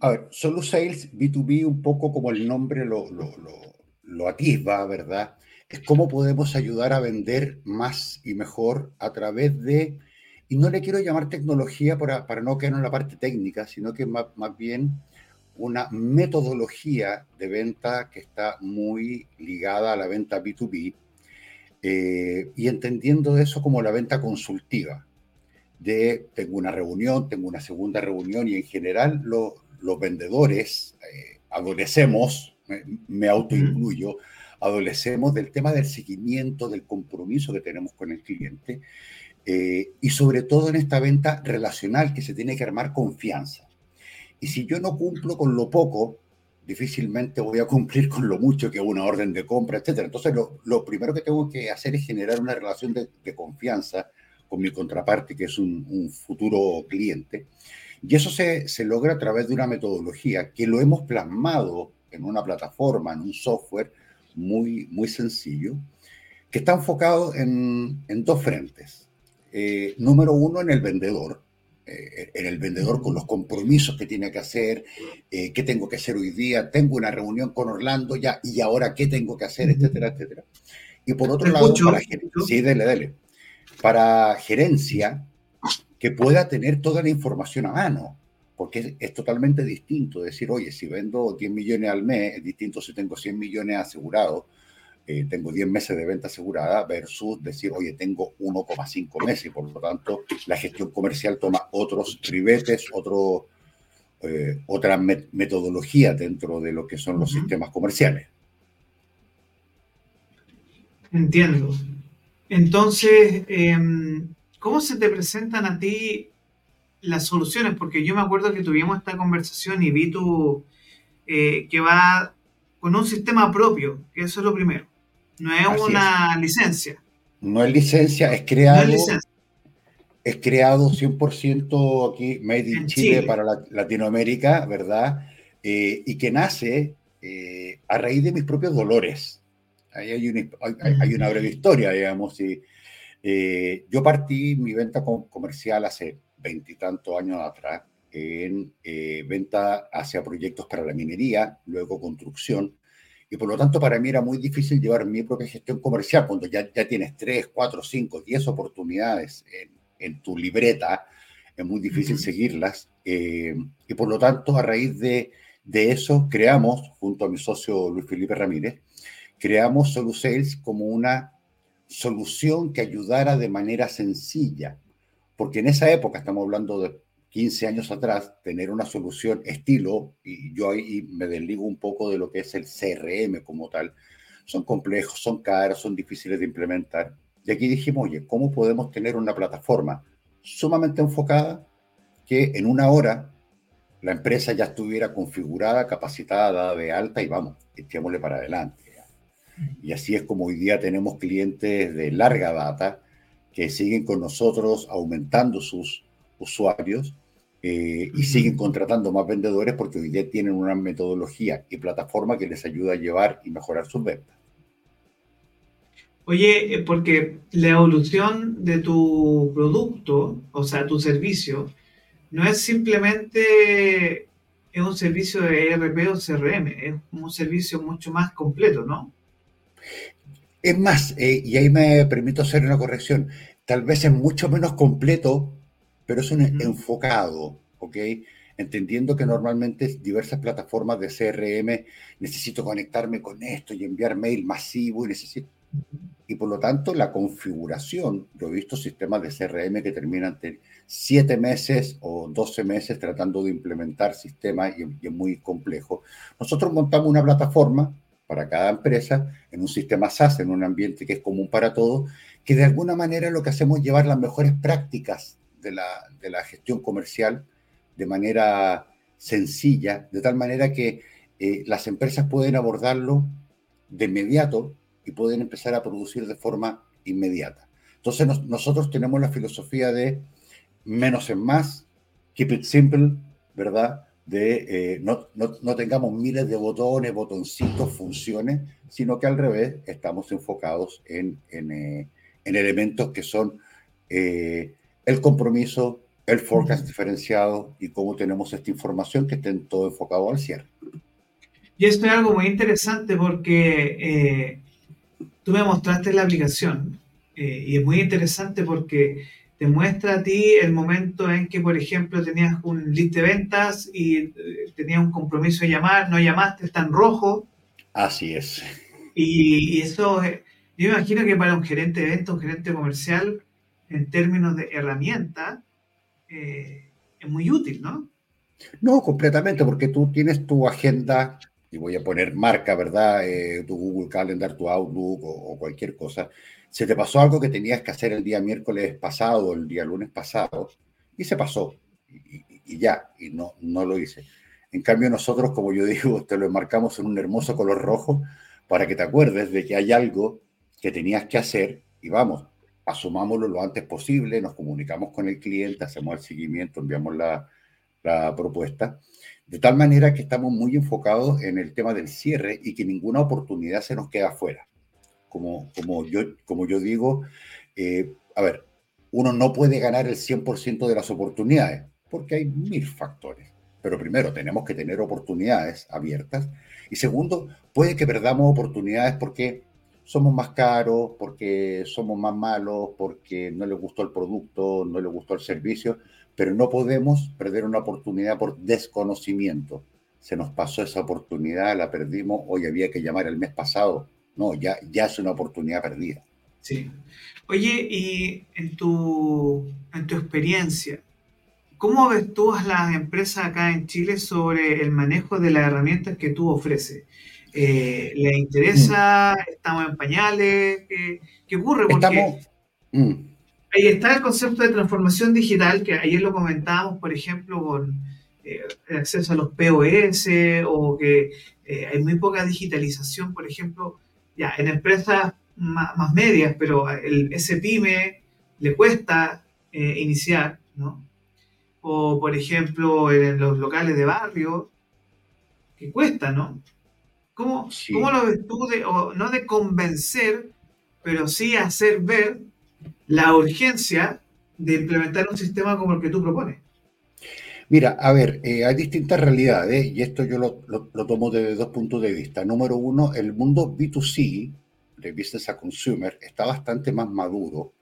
A ver, Solo Sales B2B, un poco como el nombre lo, lo, lo- lo atisba, ¿verdad? Es cómo podemos ayudar a vender más y mejor a través de, y no le quiero llamar tecnología para, para no quedar en la parte técnica, sino que más, más bien una metodología de venta que está muy ligada a la venta B2B eh, y entendiendo eso como la venta consultiva de tengo una reunión, tengo una segunda reunión y en general lo- los vendedores eh, adolecemos, me, me autoincluyo, adolecemos del tema del seguimiento, del compromiso que tenemos con el cliente eh, y sobre todo en esta venta relacional que se tiene que armar confianza. Y si yo no cumplo con lo poco, difícilmente voy a cumplir con lo mucho que una orden de compra, etc. Entonces, lo, lo primero que tengo que hacer es generar una relación de, de confianza con mi contraparte, que es un, un futuro cliente. Y eso se, se logra a través de una metodología que lo hemos plasmado en una plataforma, en un software muy, muy sencillo, que está enfocado en, en dos frentes. Eh, número uno, en el vendedor, eh, en el vendedor con los compromisos que tiene que hacer, eh, qué tengo que hacer hoy día, tengo una reunión con Orlando ya, y ahora qué tengo que hacer, etcétera, etcétera. Y por otro lado, para, sí, dele, dele. para gerencia, que pueda tener toda la información a mano, porque es, es totalmente distinto decir, oye, si vendo 10 millones al mes, es distinto si tengo 100 millones asegurados, eh, tengo 10 meses de venta asegurada, versus decir, oye, tengo 1,5 meses, y por lo tanto la gestión comercial toma otros ribetes, otro, eh, otra met- metodología dentro de lo que son los sistemas comerciales. Entiendo. Entonces, em, ¿cómo se te presentan a ti las soluciones? Porque yo me acuerdo que tuvimos esta conversación y vi tu eh, que va con un sistema propio, que eso es lo primero. No es Así una licencia. No es licencia, es No creado, es licencia. es creado 100% aquí, Made in Chile, Chile. para la- Latinoamérica, ¿verdad? Eh, y que nace eh, a raíz de mis propios dolores. Ahí hay una, hay, una breve historia, digamos. Y, eh, yo partí mi venta comercial hace veintitantos años atrás en eh, venta hacia proyectos para la minería, luego construcción, y por lo tanto para mí era muy difícil llevar mi propia gestión comercial cuando ya, ya tienes 3, 4, 5, 10 oportunidades en, en tu libreta, es muy difícil seguirlas. Eh, y por lo tanto, a raíz de, de, eso, creamos, junto a mi socio Luis Felipe Ramírez, creamos SoluSales como una solución que ayudara de manera sencilla. Porque en esa época, estamos hablando de 15 años atrás, tener una solución estilo, y yo ahí me desligo un poco de lo que es el CRM como tal, son complejos, son caros, son difíciles de implementar. Y aquí dijimos, oye, ¿cómo podemos tener una plataforma sumamente enfocada que en una hora la empresa ya estuviera configurada, capacitada, dada de alta y vamos, echémosle para adelante. Y así es como hoy día tenemos clientes de larga data que siguen con nosotros aumentando sus usuarios eh, y siguen contratando más vendedores porque hoy día tienen una metodología y plataforma que les ayuda a llevar y mejorar sus ventas. Oye, eh, porque la evolución de tu producto, o sea, tu servicio, no es simplemente es un servicio de ERP o CRM, es un servicio mucho más completo, ¿no? Es más, eh, y ahí me permito hacer una corrección, tal vez es mucho menos completo, pero es un enfocado, ¿ok? Entendiendo que normalmente diversas plataformas de CRM necesito conectarme con esto y enviar mail masivo y necesito y por lo tanto la configuración, yo he visto sistemas de CRM que terminan siete meses o 12 meses tratando de implementar sistemas y, es muy complejo. Nosotros montamos una plataforma para cada empresa en un sistema SaaS, en un ambiente que es común para todos, que de alguna manera lo que hacemos es llevar las mejores prácticas de la, de la gestión comercial de manera sencilla, de tal manera que eh, las empresas pueden abordarlo de inmediato y pueden empezar a producir de forma inmediata. Entonces nosotros tenemos la filosofía de menos en más, keep it simple, ¿verdad? De eh, no, no, tengamos miles de botones, botoncitos, funciones, sino que al revés estamos enfocados en, en, eh, elementos que son el compromiso, el forecast diferenciado y cómo tenemos esta información que estén todo enfocado al cierre. Y esto es algo muy interesante porque tú me mostraste la aplicación eh, y es muy interesante porque te muestra a ti el momento en que, por ejemplo, tenías un list de ventas y eh, tenías un compromiso de llamar, no llamaste, está en rojo. Así es. Y, eso, eh, yo me imagino que para un gerente de ventas, un gerente comercial, en términos de herramienta, es muy útil, ¿no? No, completamente, porque tú tienes tu agenda y voy a poner marca, ¿verdad? Eh, tu Google Calendar, tu Outlook o, cualquier cosa, se te pasó algo que tenías que hacer el día miércoles pasado, el día lunes pasado, y se pasó, y, ya, y no, no lo hice. En cambio, nosotros, como yo digo, te lo enmarcamos en un hermoso color rojo para que te acuerdes de que hay algo que tenías que hacer y vamos, asumámoslo lo antes posible, nos comunicamos con el cliente, hacemos el seguimiento, enviamos la, la propuesta de tal manera que estamos muy enfocados en el tema del cierre y que ninguna oportunidad se nos queda fuera. Como, como, yo, como yo digo, eh, a ver, uno no puede ganar el 100% de las oportunidades porque hay mil factores. Pero primero, tenemos que tener oportunidades abiertas. Y segundo, puede que perdamos oportunidades porque somos más caros, porque somos más malos, porque no les gustó el producto, no les gustó el servicio pero no podemos perder una oportunidad por desconocimiento. Se nos pasó esa oportunidad, la perdimos, hoy había que llamar el mes pasado. No, ya, ya es una oportunidad perdida. Sí. Oye, y en tu, en tu experiencia, ¿cómo ves tú a las empresas acá en Chile sobre el manejo de las herramientas que tú ofreces? Eh, ¿Les interesa? Mm. ¿Estamos en pañales? ¿Qué, ocurre? Porque... Estamos... Mm ahí está el concepto de transformación digital, que ayer lo comentábamos, por ejemplo, con eh, el acceso a los POS o que eh, hay muy poca digitalización, por ejemplo, ya en empresas más, medias, pero el SPYME le cuesta eh, iniciar, ¿no? O, por ejemplo, en los locales de barrio, que cuesta, ¿no? ¿Cómo, ¿cómo lo ves tú, de, o no de convencer, pero sí hacer ver la urgencia de implementar un sistema como el que tú propones? Mira, a ver, eh, hay distintas realidades y esto yo lo, lo, tomo desde dos puntos de vista. Número uno, el mundo B2C, de Business a Consumer, está bastante más maduro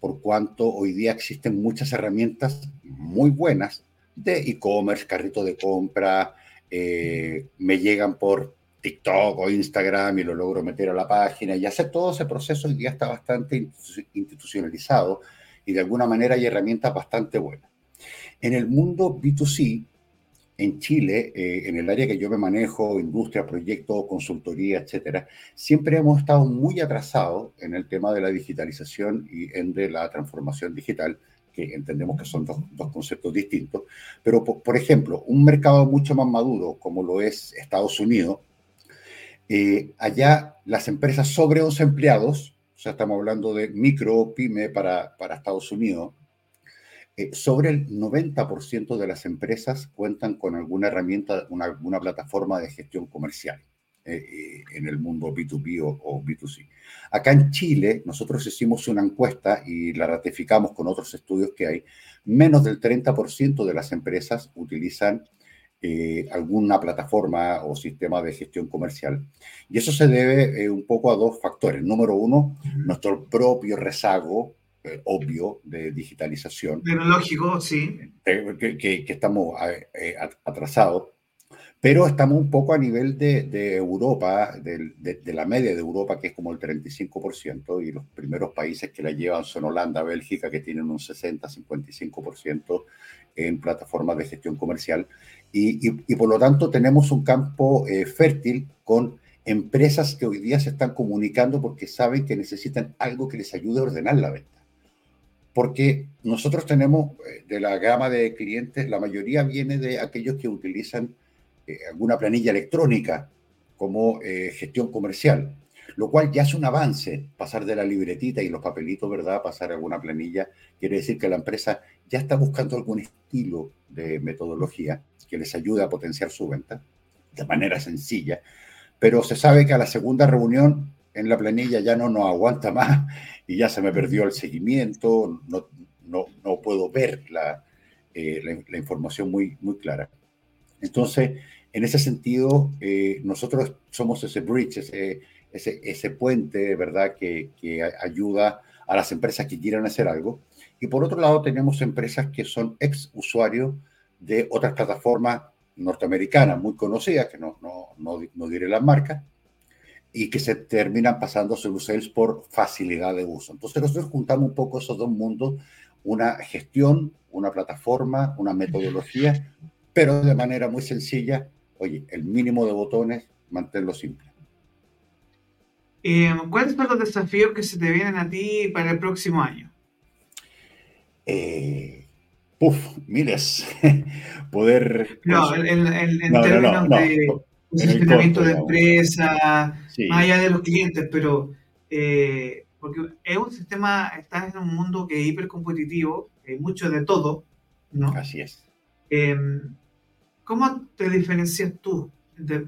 por cuanto hoy día existen muchas herramientas muy buenas de e-commerce, carrito de compra, eh, me llegan por TikTok o Instagram y lo logro meter a la página y hacer todo ese proceso hoy día está bastante institucionalizado y de alguna manera hay herramientas bastante buenas. En el mundo B2C, en Chile, eh, en el área que yo me manejo, industria, proyectos, consultoría, etcétera, siempre hemos estado muy atrasados en el tema de la digitalización y en de la transformación digital, que entendemos que son dos, conceptos distintos. Pero, por, ejemplo, un mercado mucho más maduro, como lo es Estados Unidos, eh, allá las empresas sobre 11 empleados, o sea, estamos hablando de micro, pyme para, para Estados Unidos, eh, sobre el 90% de las empresas cuentan con alguna herramienta, una, una plataforma de gestión comercial eh, en el mundo B2B o, B2C. Acá en Chile, nosotros hicimos una encuesta y la ratificamos con otros estudios que hay. Menos del 30% de las empresas utilizan alguna plataforma o sistema de gestión comercial. Y eso se debe un poco a dos factores. Número uno, nuestro propio rezago eh, obvio de digitalización. Tecnológico, sí. Que, que, estamos eh, atrasados, pero estamos un poco a nivel de, de Europa, de, de, la media de Europa, que es como el 35%, y los primeros países que la llevan son Holanda, Bélgica, que tienen un 60-55% en plataformas de gestión comercial, y, y, y, por lo tanto tenemos un campo eh, fértil con empresas que hoy día se están comunicando porque saben que necesitan algo que les ayude a ordenar la venta. Porque nosotros tenemos eh, de la gama de clientes, la mayoría viene de aquellos que utilizan eh, alguna planilla electrónica como eh, gestión comercial, lo cual ya es un avance, pasar de la libretita y los papelitos, ¿verdad? Pasar a alguna planilla, quiere decir que la empresa ya está buscando algún estilo de metodología que les ayude a potenciar su venta de manera sencilla, pero se sabe que a la segunda reunión en la planilla ya no nos aguanta más y ya se me perdió el seguimiento, no, no, no puedo ver la, eh, la, información muy, muy clara. Entonces, en ese sentido, eh, nosotros somos ese bridge, ese, ese, ese puente, ¿verdad?, que, que, ayuda a las empresas que quieran hacer algo. Y por otro lado, tenemos empresas que son ex usuarios de otras plataformas norteamericanas muy conocidas, que no, no, no, no diré las marcas, y que se terminan pasando sales por facilidad de uso. Entonces nosotros juntamos un poco esos dos mundos, una gestión, una plataforma, una metodología, pero de manera muy sencilla, oye, el mínimo de botones, manténlo simple. Eh, ¿Cuáles son los desafíos que se te vienen a ti para el próximo año? Eh, uf, miles. Poder... No, en, términos de posicionamiento de empresa, más allá de los clientes, pero eh, porque es un sistema, estás en un mundo que es hipercompetitivo, hay mucho de todo, ¿no? Así es. ¿Cómo te diferencias tú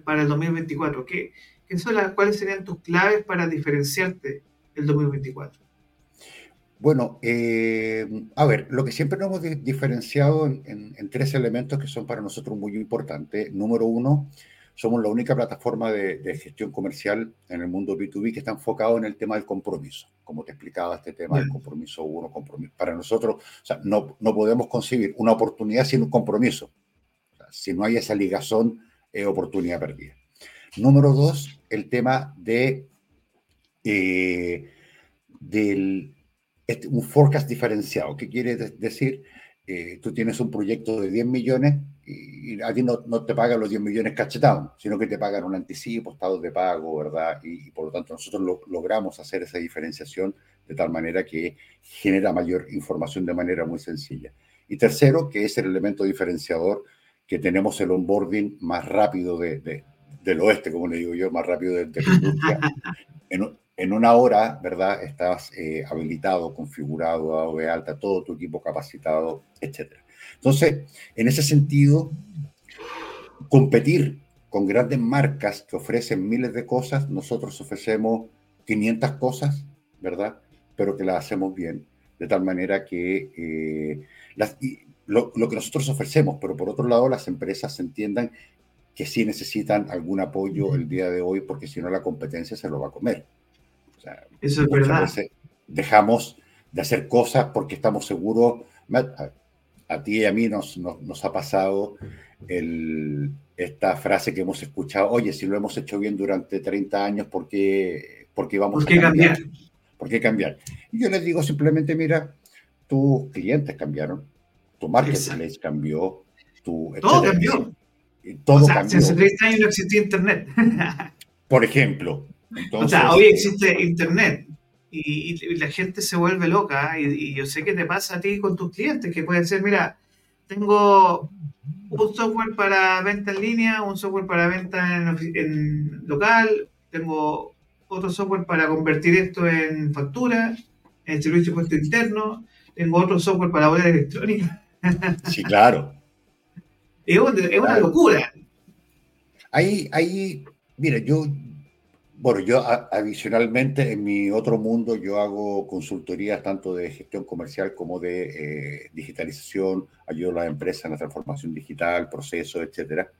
para el 2024? ¿Qué, qué son las, ¿Cuáles serían tus claves para diferenciarte el 2024? Bueno, eh, a ver, lo que siempre nos hemos diferenciado en, en, tres elementos que son para nosotros muy importantes. Número uno, somos la única plataforma de, gestión comercial en el mundo B2B que está enfocado en el tema del compromiso. Como te explicaba, este tema del compromiso uno, compromiso. Para nosotros, o sea, no, no podemos concebir una oportunidad sin un compromiso. Si no hay esa ligazón, es oportunidad perdida. Número dos, el tema de eh, del, este, un forecast diferenciado. ¿Qué quiere decir? Eh, tú tienes un proyecto de 10 millones y, a ti no, no, te pagan los 10 millones cachetados, sino que te pagan un anticipo, estados de pago, ¿verdad? Y, por lo tanto nosotros logramos hacer esa diferenciación de tal manera que genera mayor información de manera muy sencilla. Y tercero, que es el elemento diferenciador, que tenemos el onboarding más rápido de, de, del oeste, como le digo yo, más rápido de, de la industria. En, en una hora, ¿verdad? Estás eh, habilitado, configurado, dado de alta, todo tu equipo capacitado, etc. Entonces, en ese sentido, competir con grandes marcas que ofrecen miles de cosas, nosotros ofrecemos 500 cosas, ¿verdad? Pero que las hacemos bien, de tal manera que eh, las, lo, que nosotros ofrecemos, pero por otro lado las empresas entiendan que sí necesitan algún apoyo el día de hoy, porque si no la competencia se lo va a comer. Eso es verdad. Dejamos de hacer cosas porque estamos seguros, a, ti y a mí nos, nos, ha pasado el, esta frase que hemos escuchado, oye, si lo hemos hecho bien durante 30 años, ¿por qué, vamos a cambiar? ¿Por qué cambiar? Y yo les digo simplemente, mira, tus clientes cambiaron, tu marketplace cambió, tu... Todo cambió. Todo cambió. Hace 30 años no existía Internet. Por ejemplo. o sea, hoy existe Internet y, la gente se vuelve loca y, yo sé que te pasa a ti con tus clientes, que pueden ser, mira, tengo un software para venta en línea, un software para venta en, local, tengo otro software para convertir esto en factura, en servicio de puesto interno, tengo otro software para boleta electrónica. Sí, claro. es, una, locura. Ahí, ahí, mira, yo, bueno, yo adicionalmente en mi otro mundo yo hago consultorías tanto de gestión comercial como de eh, digitalización, ayudo a las empresas en la transformación digital, procesos, etcétera.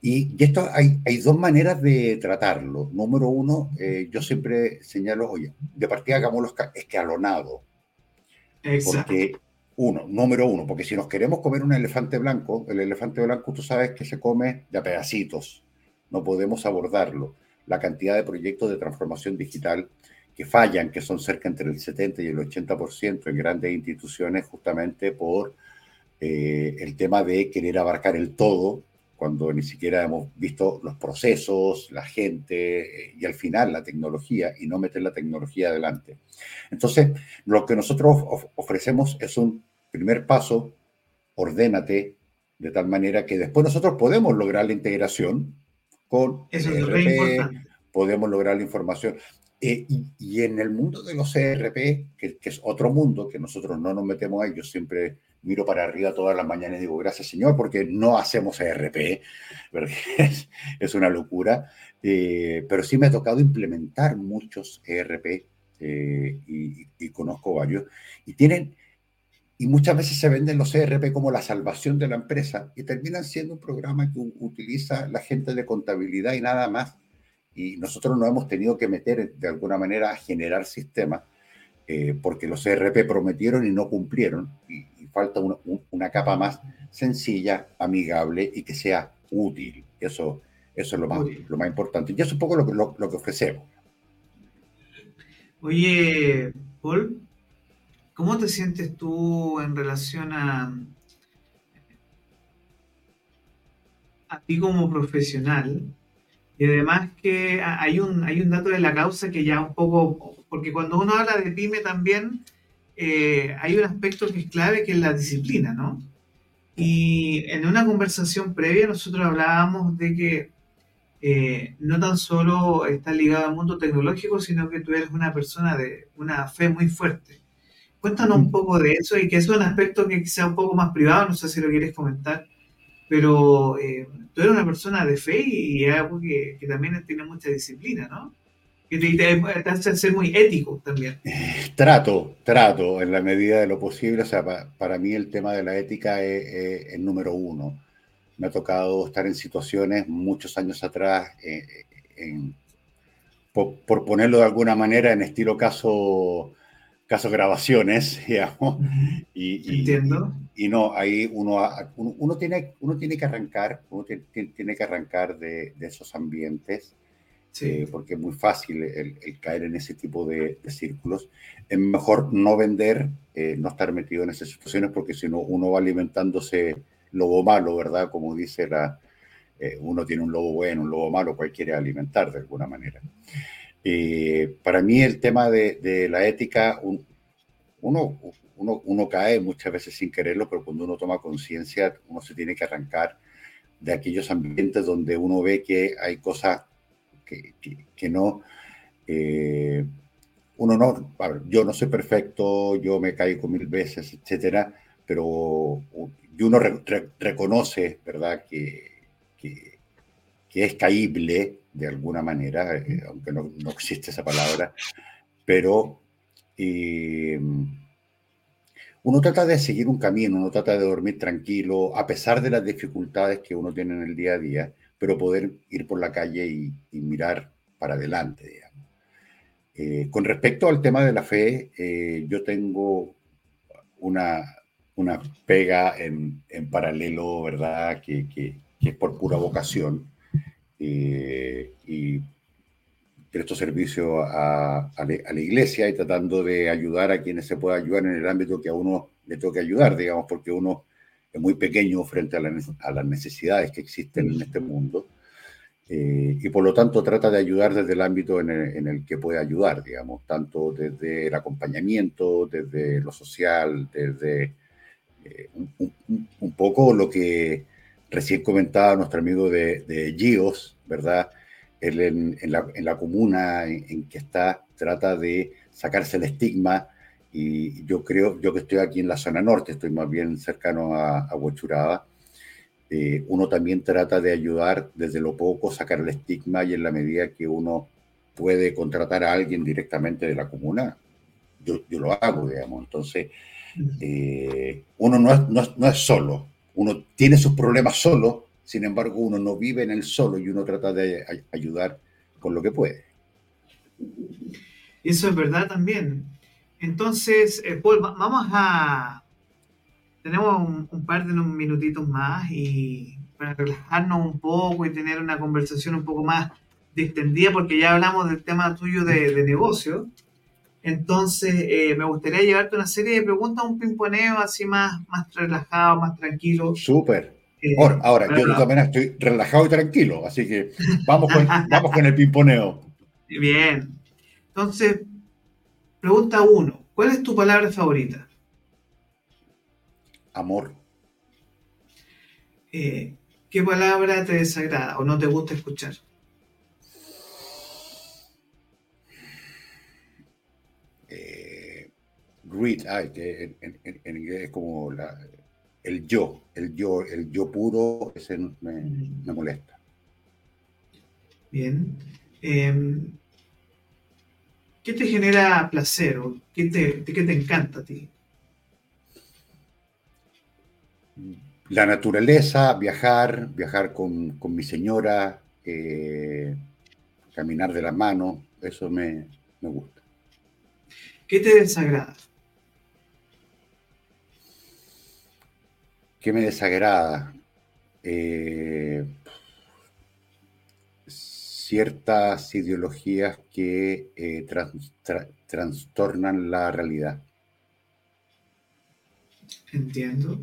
Y, esto hay, hay, dos maneras de tratarlo. Número uno, eh, yo siempre señalo, oye, de partida hagámoslo escalonado. Exacto. Porque, uno, número uno, porque si nos queremos comer un elefante blanco, el elefante blanco tú sabes que se come de a pedacitos. No podemos abordarlo la cantidad de proyectos de transformación digital que fallan, que son cerca entre el 70 y el 80% en grandes instituciones, justamente por eh, el tema de querer abarcar el todo, cuando ni siquiera hemos visto los procesos, la gente eh, y al final la tecnología, y no meter la tecnología adelante. Entonces, lo que nosotros ofrecemos es un primer paso, ordénate, de tal manera que después nosotros podemos lograr la integración con Eso es podemos lograr la información. Eh, y, en el mundo de los ERP, que, es otro mundo, que nosotros no nos metemos ahí, yo siempre miro para arriba todas las mañanas y digo, gracias Señor, porque no hacemos ERP, es, es, una locura, eh, pero sí me ha tocado implementar muchos ERP eh, y, y, conozco varios, y tienen y muchas veces se venden los ERP como la salvación de la empresa y terminan siendo un programa que utiliza la gente de contabilidad y nada más. Y nosotros no hemos tenido que meter de alguna manera a generar sistemas eh, porque los ERP prometieron y no cumplieron y, falta una, una, capa más sencilla, amigable y que sea útil. Eso, eso es lo más, lo más importante. Y eso es un poco lo, lo, lo que ofrecemos. Oye, Paul, ¿Cómo te sientes tú en relación a, ti como profesional? Y además que hay un, hay un dato de la causa que ya un poco, porque cuando uno habla de pyme también eh, hay un aspecto que es clave que es la disciplina, ¿no? Y en una conversación previa nosotros hablábamos de que eh, no tan solo está ligado al mundo tecnológico, sino que tú eres una persona de una fe muy fuerte. Cuéntanos un poco de eso y que es un aspecto que sea un poco más privado, no sé si lo quieres comentar, pero eh, tú eres una persona de fe y es algo que, también tiene mucha disciplina, ¿no? Que te, te, hace ser muy ético también. Trato, trato en la medida de lo posible. O sea, para, mí el tema de la ética es, el número uno. Me ha tocado estar en situaciones muchos años atrás, eh, por, por, ponerlo de alguna manera, en estilo caso caso grabaciones, digamos. Y, Entiendo. Y, no, ahí uno, uno, tiene, uno tiene que arrancar, uno tiene que arrancar de, esos ambientes, eh, porque es muy fácil el, caer en ese tipo de, círculos. Es mejor no vender, eh, no estar metido en esas situaciones, porque si no, uno va alimentándose lobo malo, ¿verdad? Como dice la... Eh, uno tiene un lobo bueno, un lobo malo, cualquiera alimentar de alguna manera. Eh, para mí el tema de, la ética, uno, uno, cae muchas veces sin quererlo, pero cuando uno toma conciencia, uno se tiene que arrancar de aquellos ambientes donde uno ve que hay cosas que, no... Eh, uno no, yo no soy perfecto, yo me caigo mil veces, etcétera, pero uno reconoce, ¿verdad?, que, que es caíble de alguna manera, eh, aunque no, no, existe esa palabra, pero eh, uno trata de seguir un camino, uno trata de dormir tranquilo, a pesar de las dificultades que uno tiene en el día a día, pero poder ir por la calle y, mirar para adelante. Eh, con respecto al tema de la fe, yo tengo una, una pega en, en paralelo, ¿verdad? Que, que, que, es por pura vocación. Eh, y presto servicio a, a, a, la, iglesia y tratando de ayudar a quienes se pueda ayudar en el ámbito que a uno le toque ayudar, digamos, porque uno es muy pequeño frente a, la, a las necesidades que existen en este mundo. Eh, y por lo tanto trata de ayudar desde el ámbito en el, en el, que puede ayudar, digamos, tanto desde el acompañamiento, desde lo social, desde eh, un, un, un, poco lo que recién comentaba nuestro amigo de, de Gios, ¿verdad? Él en, en, la, en la, comuna en, en, que está trata de sacarse el estigma y yo creo, yo que estoy aquí en la zona norte, estoy más bien cercano a, a Huachuraba, eh, uno también trata de ayudar desde lo poco, sacar el estigma y en la medida que uno puede contratar a alguien directamente de la comuna, yo, yo lo hago, digamos. Entonces, eh, uno no es, no, es, no es, solo, uno tiene sus problemas solo, sin embargo, uno no vive en el solo y uno trata de ayudar con lo que puede. Eso es verdad también. Entonces, eh, Paul, vamos a, tenemos un, par de minutitos más y para relajarnos un poco y tener una conversación un poco más distendida, porque ya hablamos del tema tuyo de, de negocio. Entonces, eh, me gustaría llevarte una serie de preguntas, un pimponeo así más, más relajado, más tranquilo. Súper. Eh, ahora, ahora yo también estoy relajado y tranquilo, así que vamos con, vamos con el pimponeo. Bien. Entonces, pregunta uno. ¿Cuál es tu palabra favorita? amor. Eh, ¿Qué palabra te desagrada o no te gusta escuchar? Greed, ay, que en, en, en, inglés es como la, el yo, el yo, el yo puro, ese me, me molesta. Bien. Eh, ¿Qué te genera placer o qué te, qué te encanta a ti? la naturaleza, viajar, viajar con, con mi señora, eh, caminar de la mano, eso me, me, gusta. ¿Qué te desagrada? ¿Qué me desagrada? Eh, ciertas ideologías que eh, trans, tra, trastornan la realidad. Entiendo.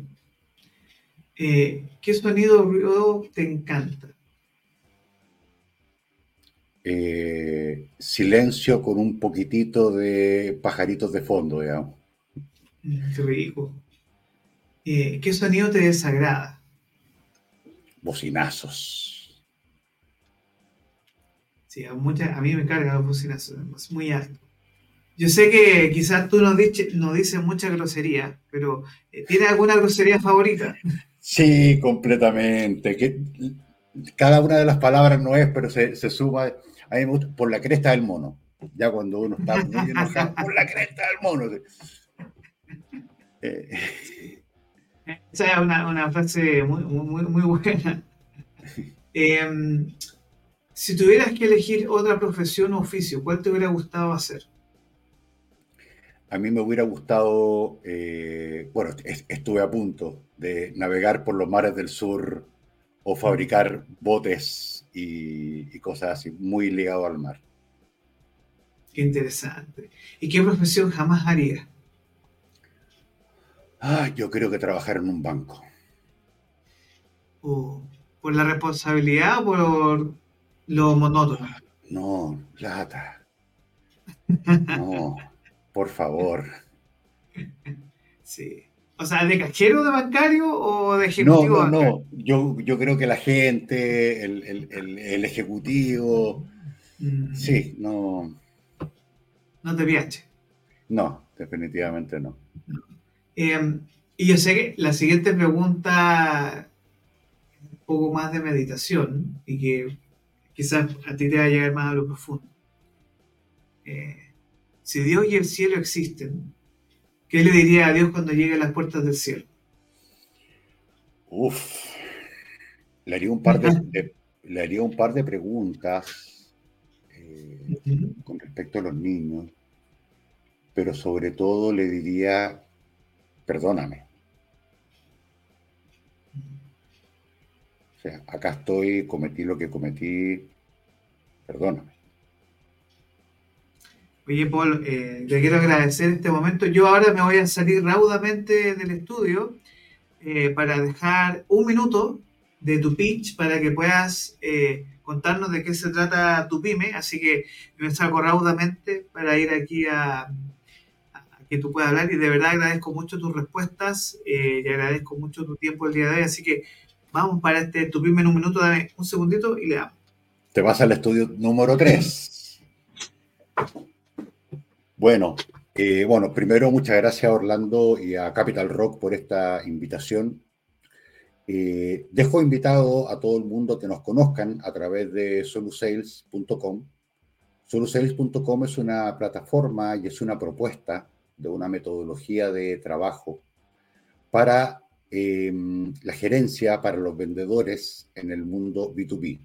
Eh, ¿Qué sonido ruido te encanta? Eh, silencio con un poquitito de pajaritos de fondo, digamos. Mm, qué rico. Eh, ¿Qué sonido te desagrada? Bocinazos. Sí, a, mucha, a mí me cargan los bocinazos, es muy alto. Yo sé que quizás tú no, dices, no dices mucha grosería, pero ¿tienes alguna grosería favorita? Sí, completamente. Que cada una de las palabras no es, pero se, se suma a mí me gusta, por la cresta del mono. Ya cuando uno está muy enojado, por la cresta del mono. Eh. Esa es una, una frase muy, muy, muy buena. Eh, si tuvieras que elegir otra profesión o oficio, ¿cuál te hubiera gustado hacer? A mí me hubiera gustado, eh, bueno, estuve a punto de navegar por los mares del sur o fabricar botes y, y cosas así, muy ligado al mar. Qué interesante. ¿Y qué profesión jamás haría? Ah, yo creo que trabajar en un banco. Uh, ¿Por la responsabilidad o por lo monótono? No, plata. No. Por favor. Sí. O sea, ¿de cajero de bancario o de ejecutivo? No, no, no. Yo, yo creo que la gente, el, el, el, el ejecutivo. Mm. Sí, no. No te viaje. No, definitivamente no. no. Eh, y yo sé que la siguiente pregunta poco más de meditación y que quizás a ti te va a llegar más a lo profundo. Eh, si Dios y el cielo existen, ¿qué le diría a Dios cuando llegue a las puertas del cielo? Uf, le haría un par de, le haría un par de preguntas eh, con respecto a los niños, pero sobre todo le diría, perdóname. O sea, acá estoy, cometí lo que cometí, perdóname. Oye, Paul, eh, te quiero agradecer este momento. Yo ahora me voy a salir raudamente del estudio eh, para dejar un minuto de tu pitch para que puedas eh, contarnos de qué se trata tu pyme. Así que me salgo raudamente para ir aquí a, que tú puedas hablar y de verdad agradezco mucho tus respuestas eh, y agradezco mucho tu tiempo el día de hoy. Así que vamos para este tu pyme en un minuto, dame un segundito y le damos. Te vas al estudio número 3. Bueno, eh, bueno, primero muchas gracias a Orlando y a Capital Rock por esta invitación. Eh, dejo invitado a todo el mundo que nos conozcan a través de solusales.com. Solusales.com es una plataforma y es una propuesta de una metodología de trabajo para em, la gerencia, para los vendedores en el mundo B2B.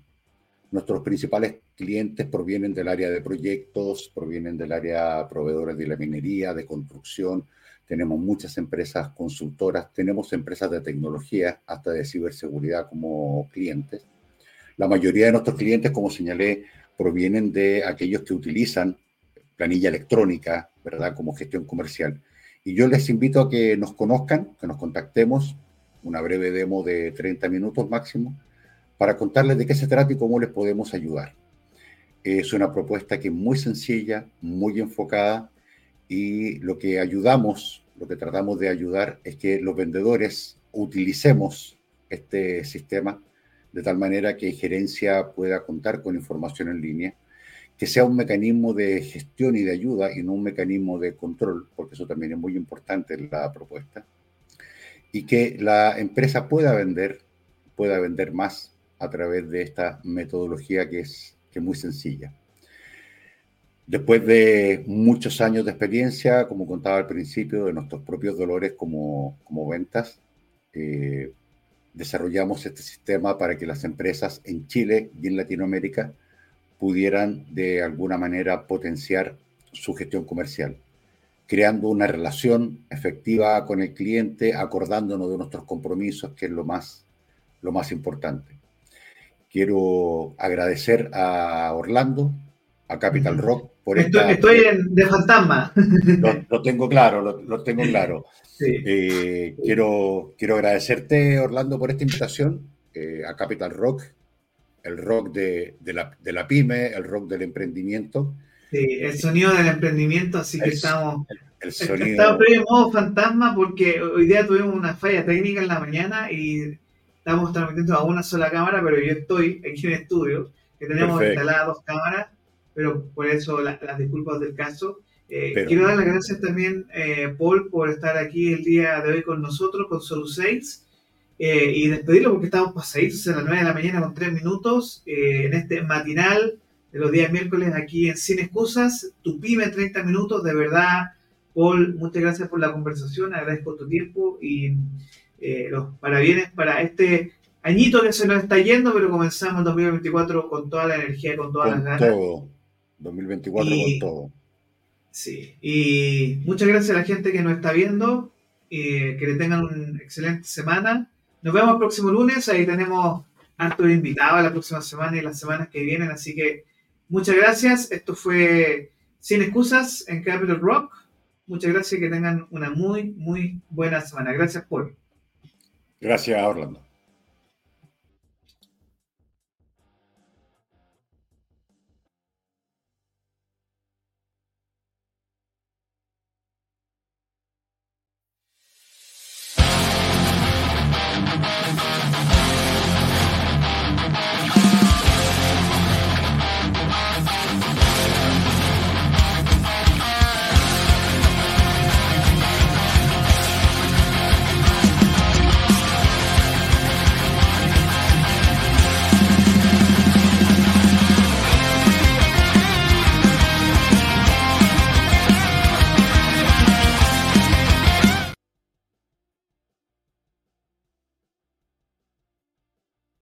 Nuestros principales clientes provienen del área de proyectos, provienen del área proveedores de la minería, de construcción, tenemos muchas empresas consultoras, tenemos empresas de tecnología, hasta de ciberseguridad como clientes. La mayoría de nuestros clientes, como señalé, provienen de aquellos que utilizan planilla electrónica, ¿verdad? Como gestión comercial. Y yo les invito a que nos conozcan, que nos contactemos, una breve demo de 30 minutos máximo, para contarles de qué se trata y cómo les podemos ayudar. Es una propuesta que es muy sencilla, muy enfocada y lo que ayudamos lo que tratamos de ayudar es que los vendedores utilicemos este sistema de tal manera que gerencia pueda contar con información en línea, que sea un mecanismo de gestión y de ayuda y no un mecanismo de control, porque eso también es muy importante en la propuesta, y que la empresa pueda vender, pueda vender más a través de esta metodología que es, que es muy sencilla. Después de muchos años de experiencia, como contaba al principio, de nuestros propios dolores como, como ventas, eh, desarrollamos este sistema para que las empresas en Chile y en Latinoamérica pudieran de alguna manera potenciar su gestión comercial, creando una relación efectiva con el cliente, acordándonos de nuestros compromisos, que es lo más, lo más importante. Quiero agradecer a Orlando, a Capital Rock, estoy, de fantasma. Lo, tengo claro, lo, tengo claro. Eh, quiero, quiero agradecerte, Orlando, por esta invitación eh, a Capital Rock, el rock de, la, de, la, pyme, el rock del emprendimiento. Sí, el sonido del emprendimiento, así que estamos... El, sonido... Estamos en modo fantasma porque hoy día tuvimos una falla técnica en la mañana y estamos transmitiendo a una sola cámara, pero yo estoy aquí en el estudio, que tenemos instaladas dos cámaras pero por eso las disculpas del caso. Eh, quiero dar las gracias también, eh, Paul, por estar aquí el día de hoy con nosotros, con Solo 6, eh, y despedirlo porque estamos pasaditos a las 9 de la mañana con 3 minutos en este matinal de los días miércoles aquí en Sin Excusas, tu pyme 30 minutos, de verdad, Paul, muchas gracias por la conversación, agradezco tu tiempo y los parabienes para este añito que se nos está yendo, pero comenzamos el 2024 con toda la energía, con todas las ganas. 2024 con todo. Sí, y muchas gracias a la gente que nos está viendo. que le tengan una excelente semana. Nos vemos el próximo lunes. Ahí tenemos harto invitados la próxima semana y las semanas que vienen. Así que muchas gracias. Esto fue Sin Excusas en Capital Rock. Muchas gracias y que tengan una muy, muy buena semana. Gracias, Paul. Gracias, Orlando.